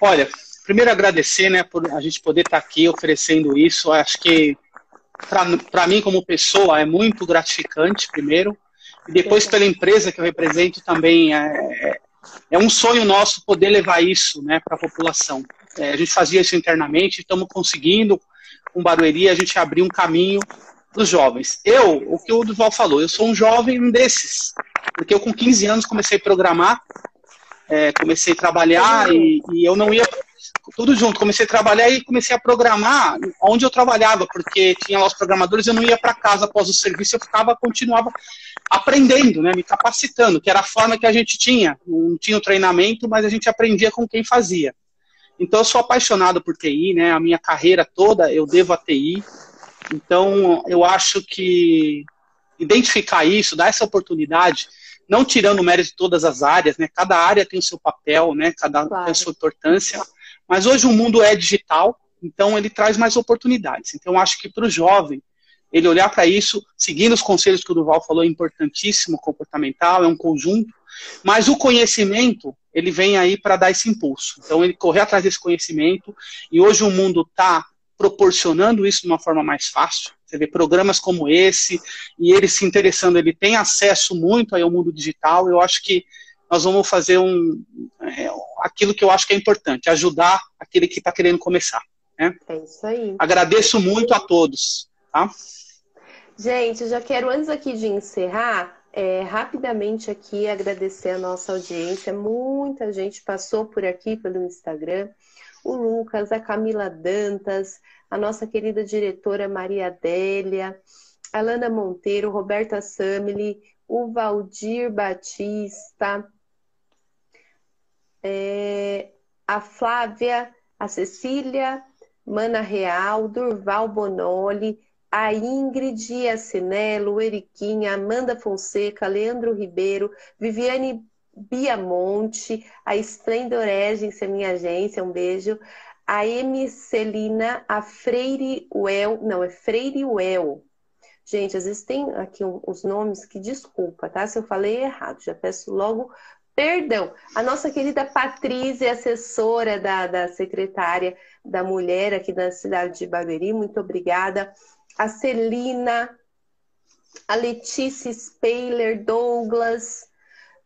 Olha, primeiro agradecer, né, por a gente poder estar aqui oferecendo isso. Acho que para mim como pessoa é muito gratificante, primeiro, e depois pela empresa que eu represento também é, é, é um sonho nosso poder levar isso, né, para a população. É, a gente fazia isso internamente, estamos conseguindo com Barueri a gente abrir um caminho dos jovens. Eu, o que o Duval falou, eu sou um jovem um desses. Porque eu com 15 anos comecei a programar, é, comecei a trabalhar e, e, eu não ia tudo junto. Comecei a trabalhar e comecei a programar onde eu trabalhava, porque tinha lá os programadores, eu não ia para casa após o serviço, eu ficava, continuava aprendendo, né, me capacitando, que era a forma que a gente tinha. Não tinha o treinamento, mas a gente aprendia com quem fazia. Então eu sou apaixonado por TI, né? A minha carreira toda eu devo a TI. Então eu acho que identificar isso, dar essa oportunidade, não tirando o mérito de todas as áreas, né? Cada área tem o seu papel, né? Cada claro. tem a sua importância. Mas hoje o mundo é digital, então ele traz mais oportunidades. Então eu acho que para o jovem ele olhar para isso, seguindo os conselhos que o Duval falou, é importantíssimo, comportamental, é um conjunto, mas o conhecimento, ele vem aí para dar esse impulso. Então, ele correr atrás desse conhecimento, e hoje o mundo está proporcionando isso de uma forma mais fácil. Você vê programas como esse, e ele se interessando, ele tem acesso muito ao mundo digital. Eu acho que nós vamos fazer um, é, aquilo que eu acho que é importante, ajudar aquele que está querendo começar. Né? É isso aí. Agradeço muito a todos. Tá? Gente, eu já quero, antes aqui de encerrar, é, rapidamente aqui agradecer a nossa audiência. Muita gente passou por aqui pelo Instagram. O Lucas, a Camila Dantas, a nossa querida diretora Maria Adélia, a Lana Monteiro, Roberta Samili, o Valdir Batista, é, a Flávia, a Cecília, Mana Real, Durval Bonoli, a Ingrid Assinello, Eriquinha, Amanda Fonseca, Leandro Ribeiro, Viviane Biamonte, a Splendor Agency, a minha agência, um beijo. A M. Celina, a Freire Well, não, é Freire Well. Gente, às vezes tem aqui os nomes que desculpa, tá? Se eu falei errado, já peço logo perdão. A nossa querida Patrícia, assessora da, da secretária da mulher aqui da cidade de Barueri, muito obrigada a Celina, a Letícia Speiler, Douglas,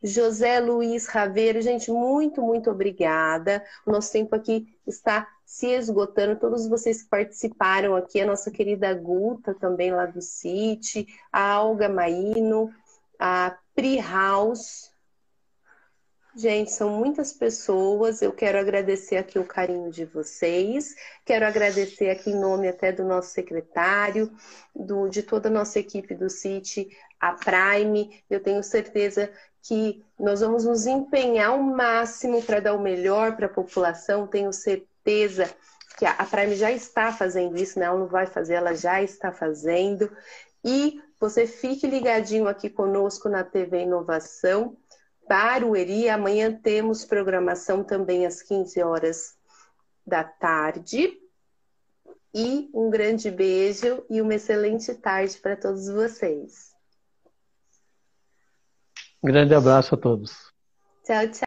José Luiz Raveiro. Gente, muito, muito obrigada. O nosso tempo aqui está se esgotando. Todos vocês que participaram aqui, a nossa querida Guta, também lá do City, a Alga Maíno, a Pri House, Gente, são muitas pessoas. Eu quero agradecer aqui o carinho de vocês. Quero agradecer aqui em nome até do nosso secretário, do, de toda a nossa equipe do City, a Prime. Eu tenho certeza que nós vamos nos empenhar ao máximo para dar o melhor para a população. Tenho certeza que a Prime já está fazendo isso, né? Ela não vai fazer, ela já está fazendo. E você fique ligadinho aqui conosco na TV Inovação Barueri. Amanhã temos programação também às 15 horas da tarde. E um grande beijo e uma excelente tarde para todos vocês. Grande abraço a todos. Tchau, tchau.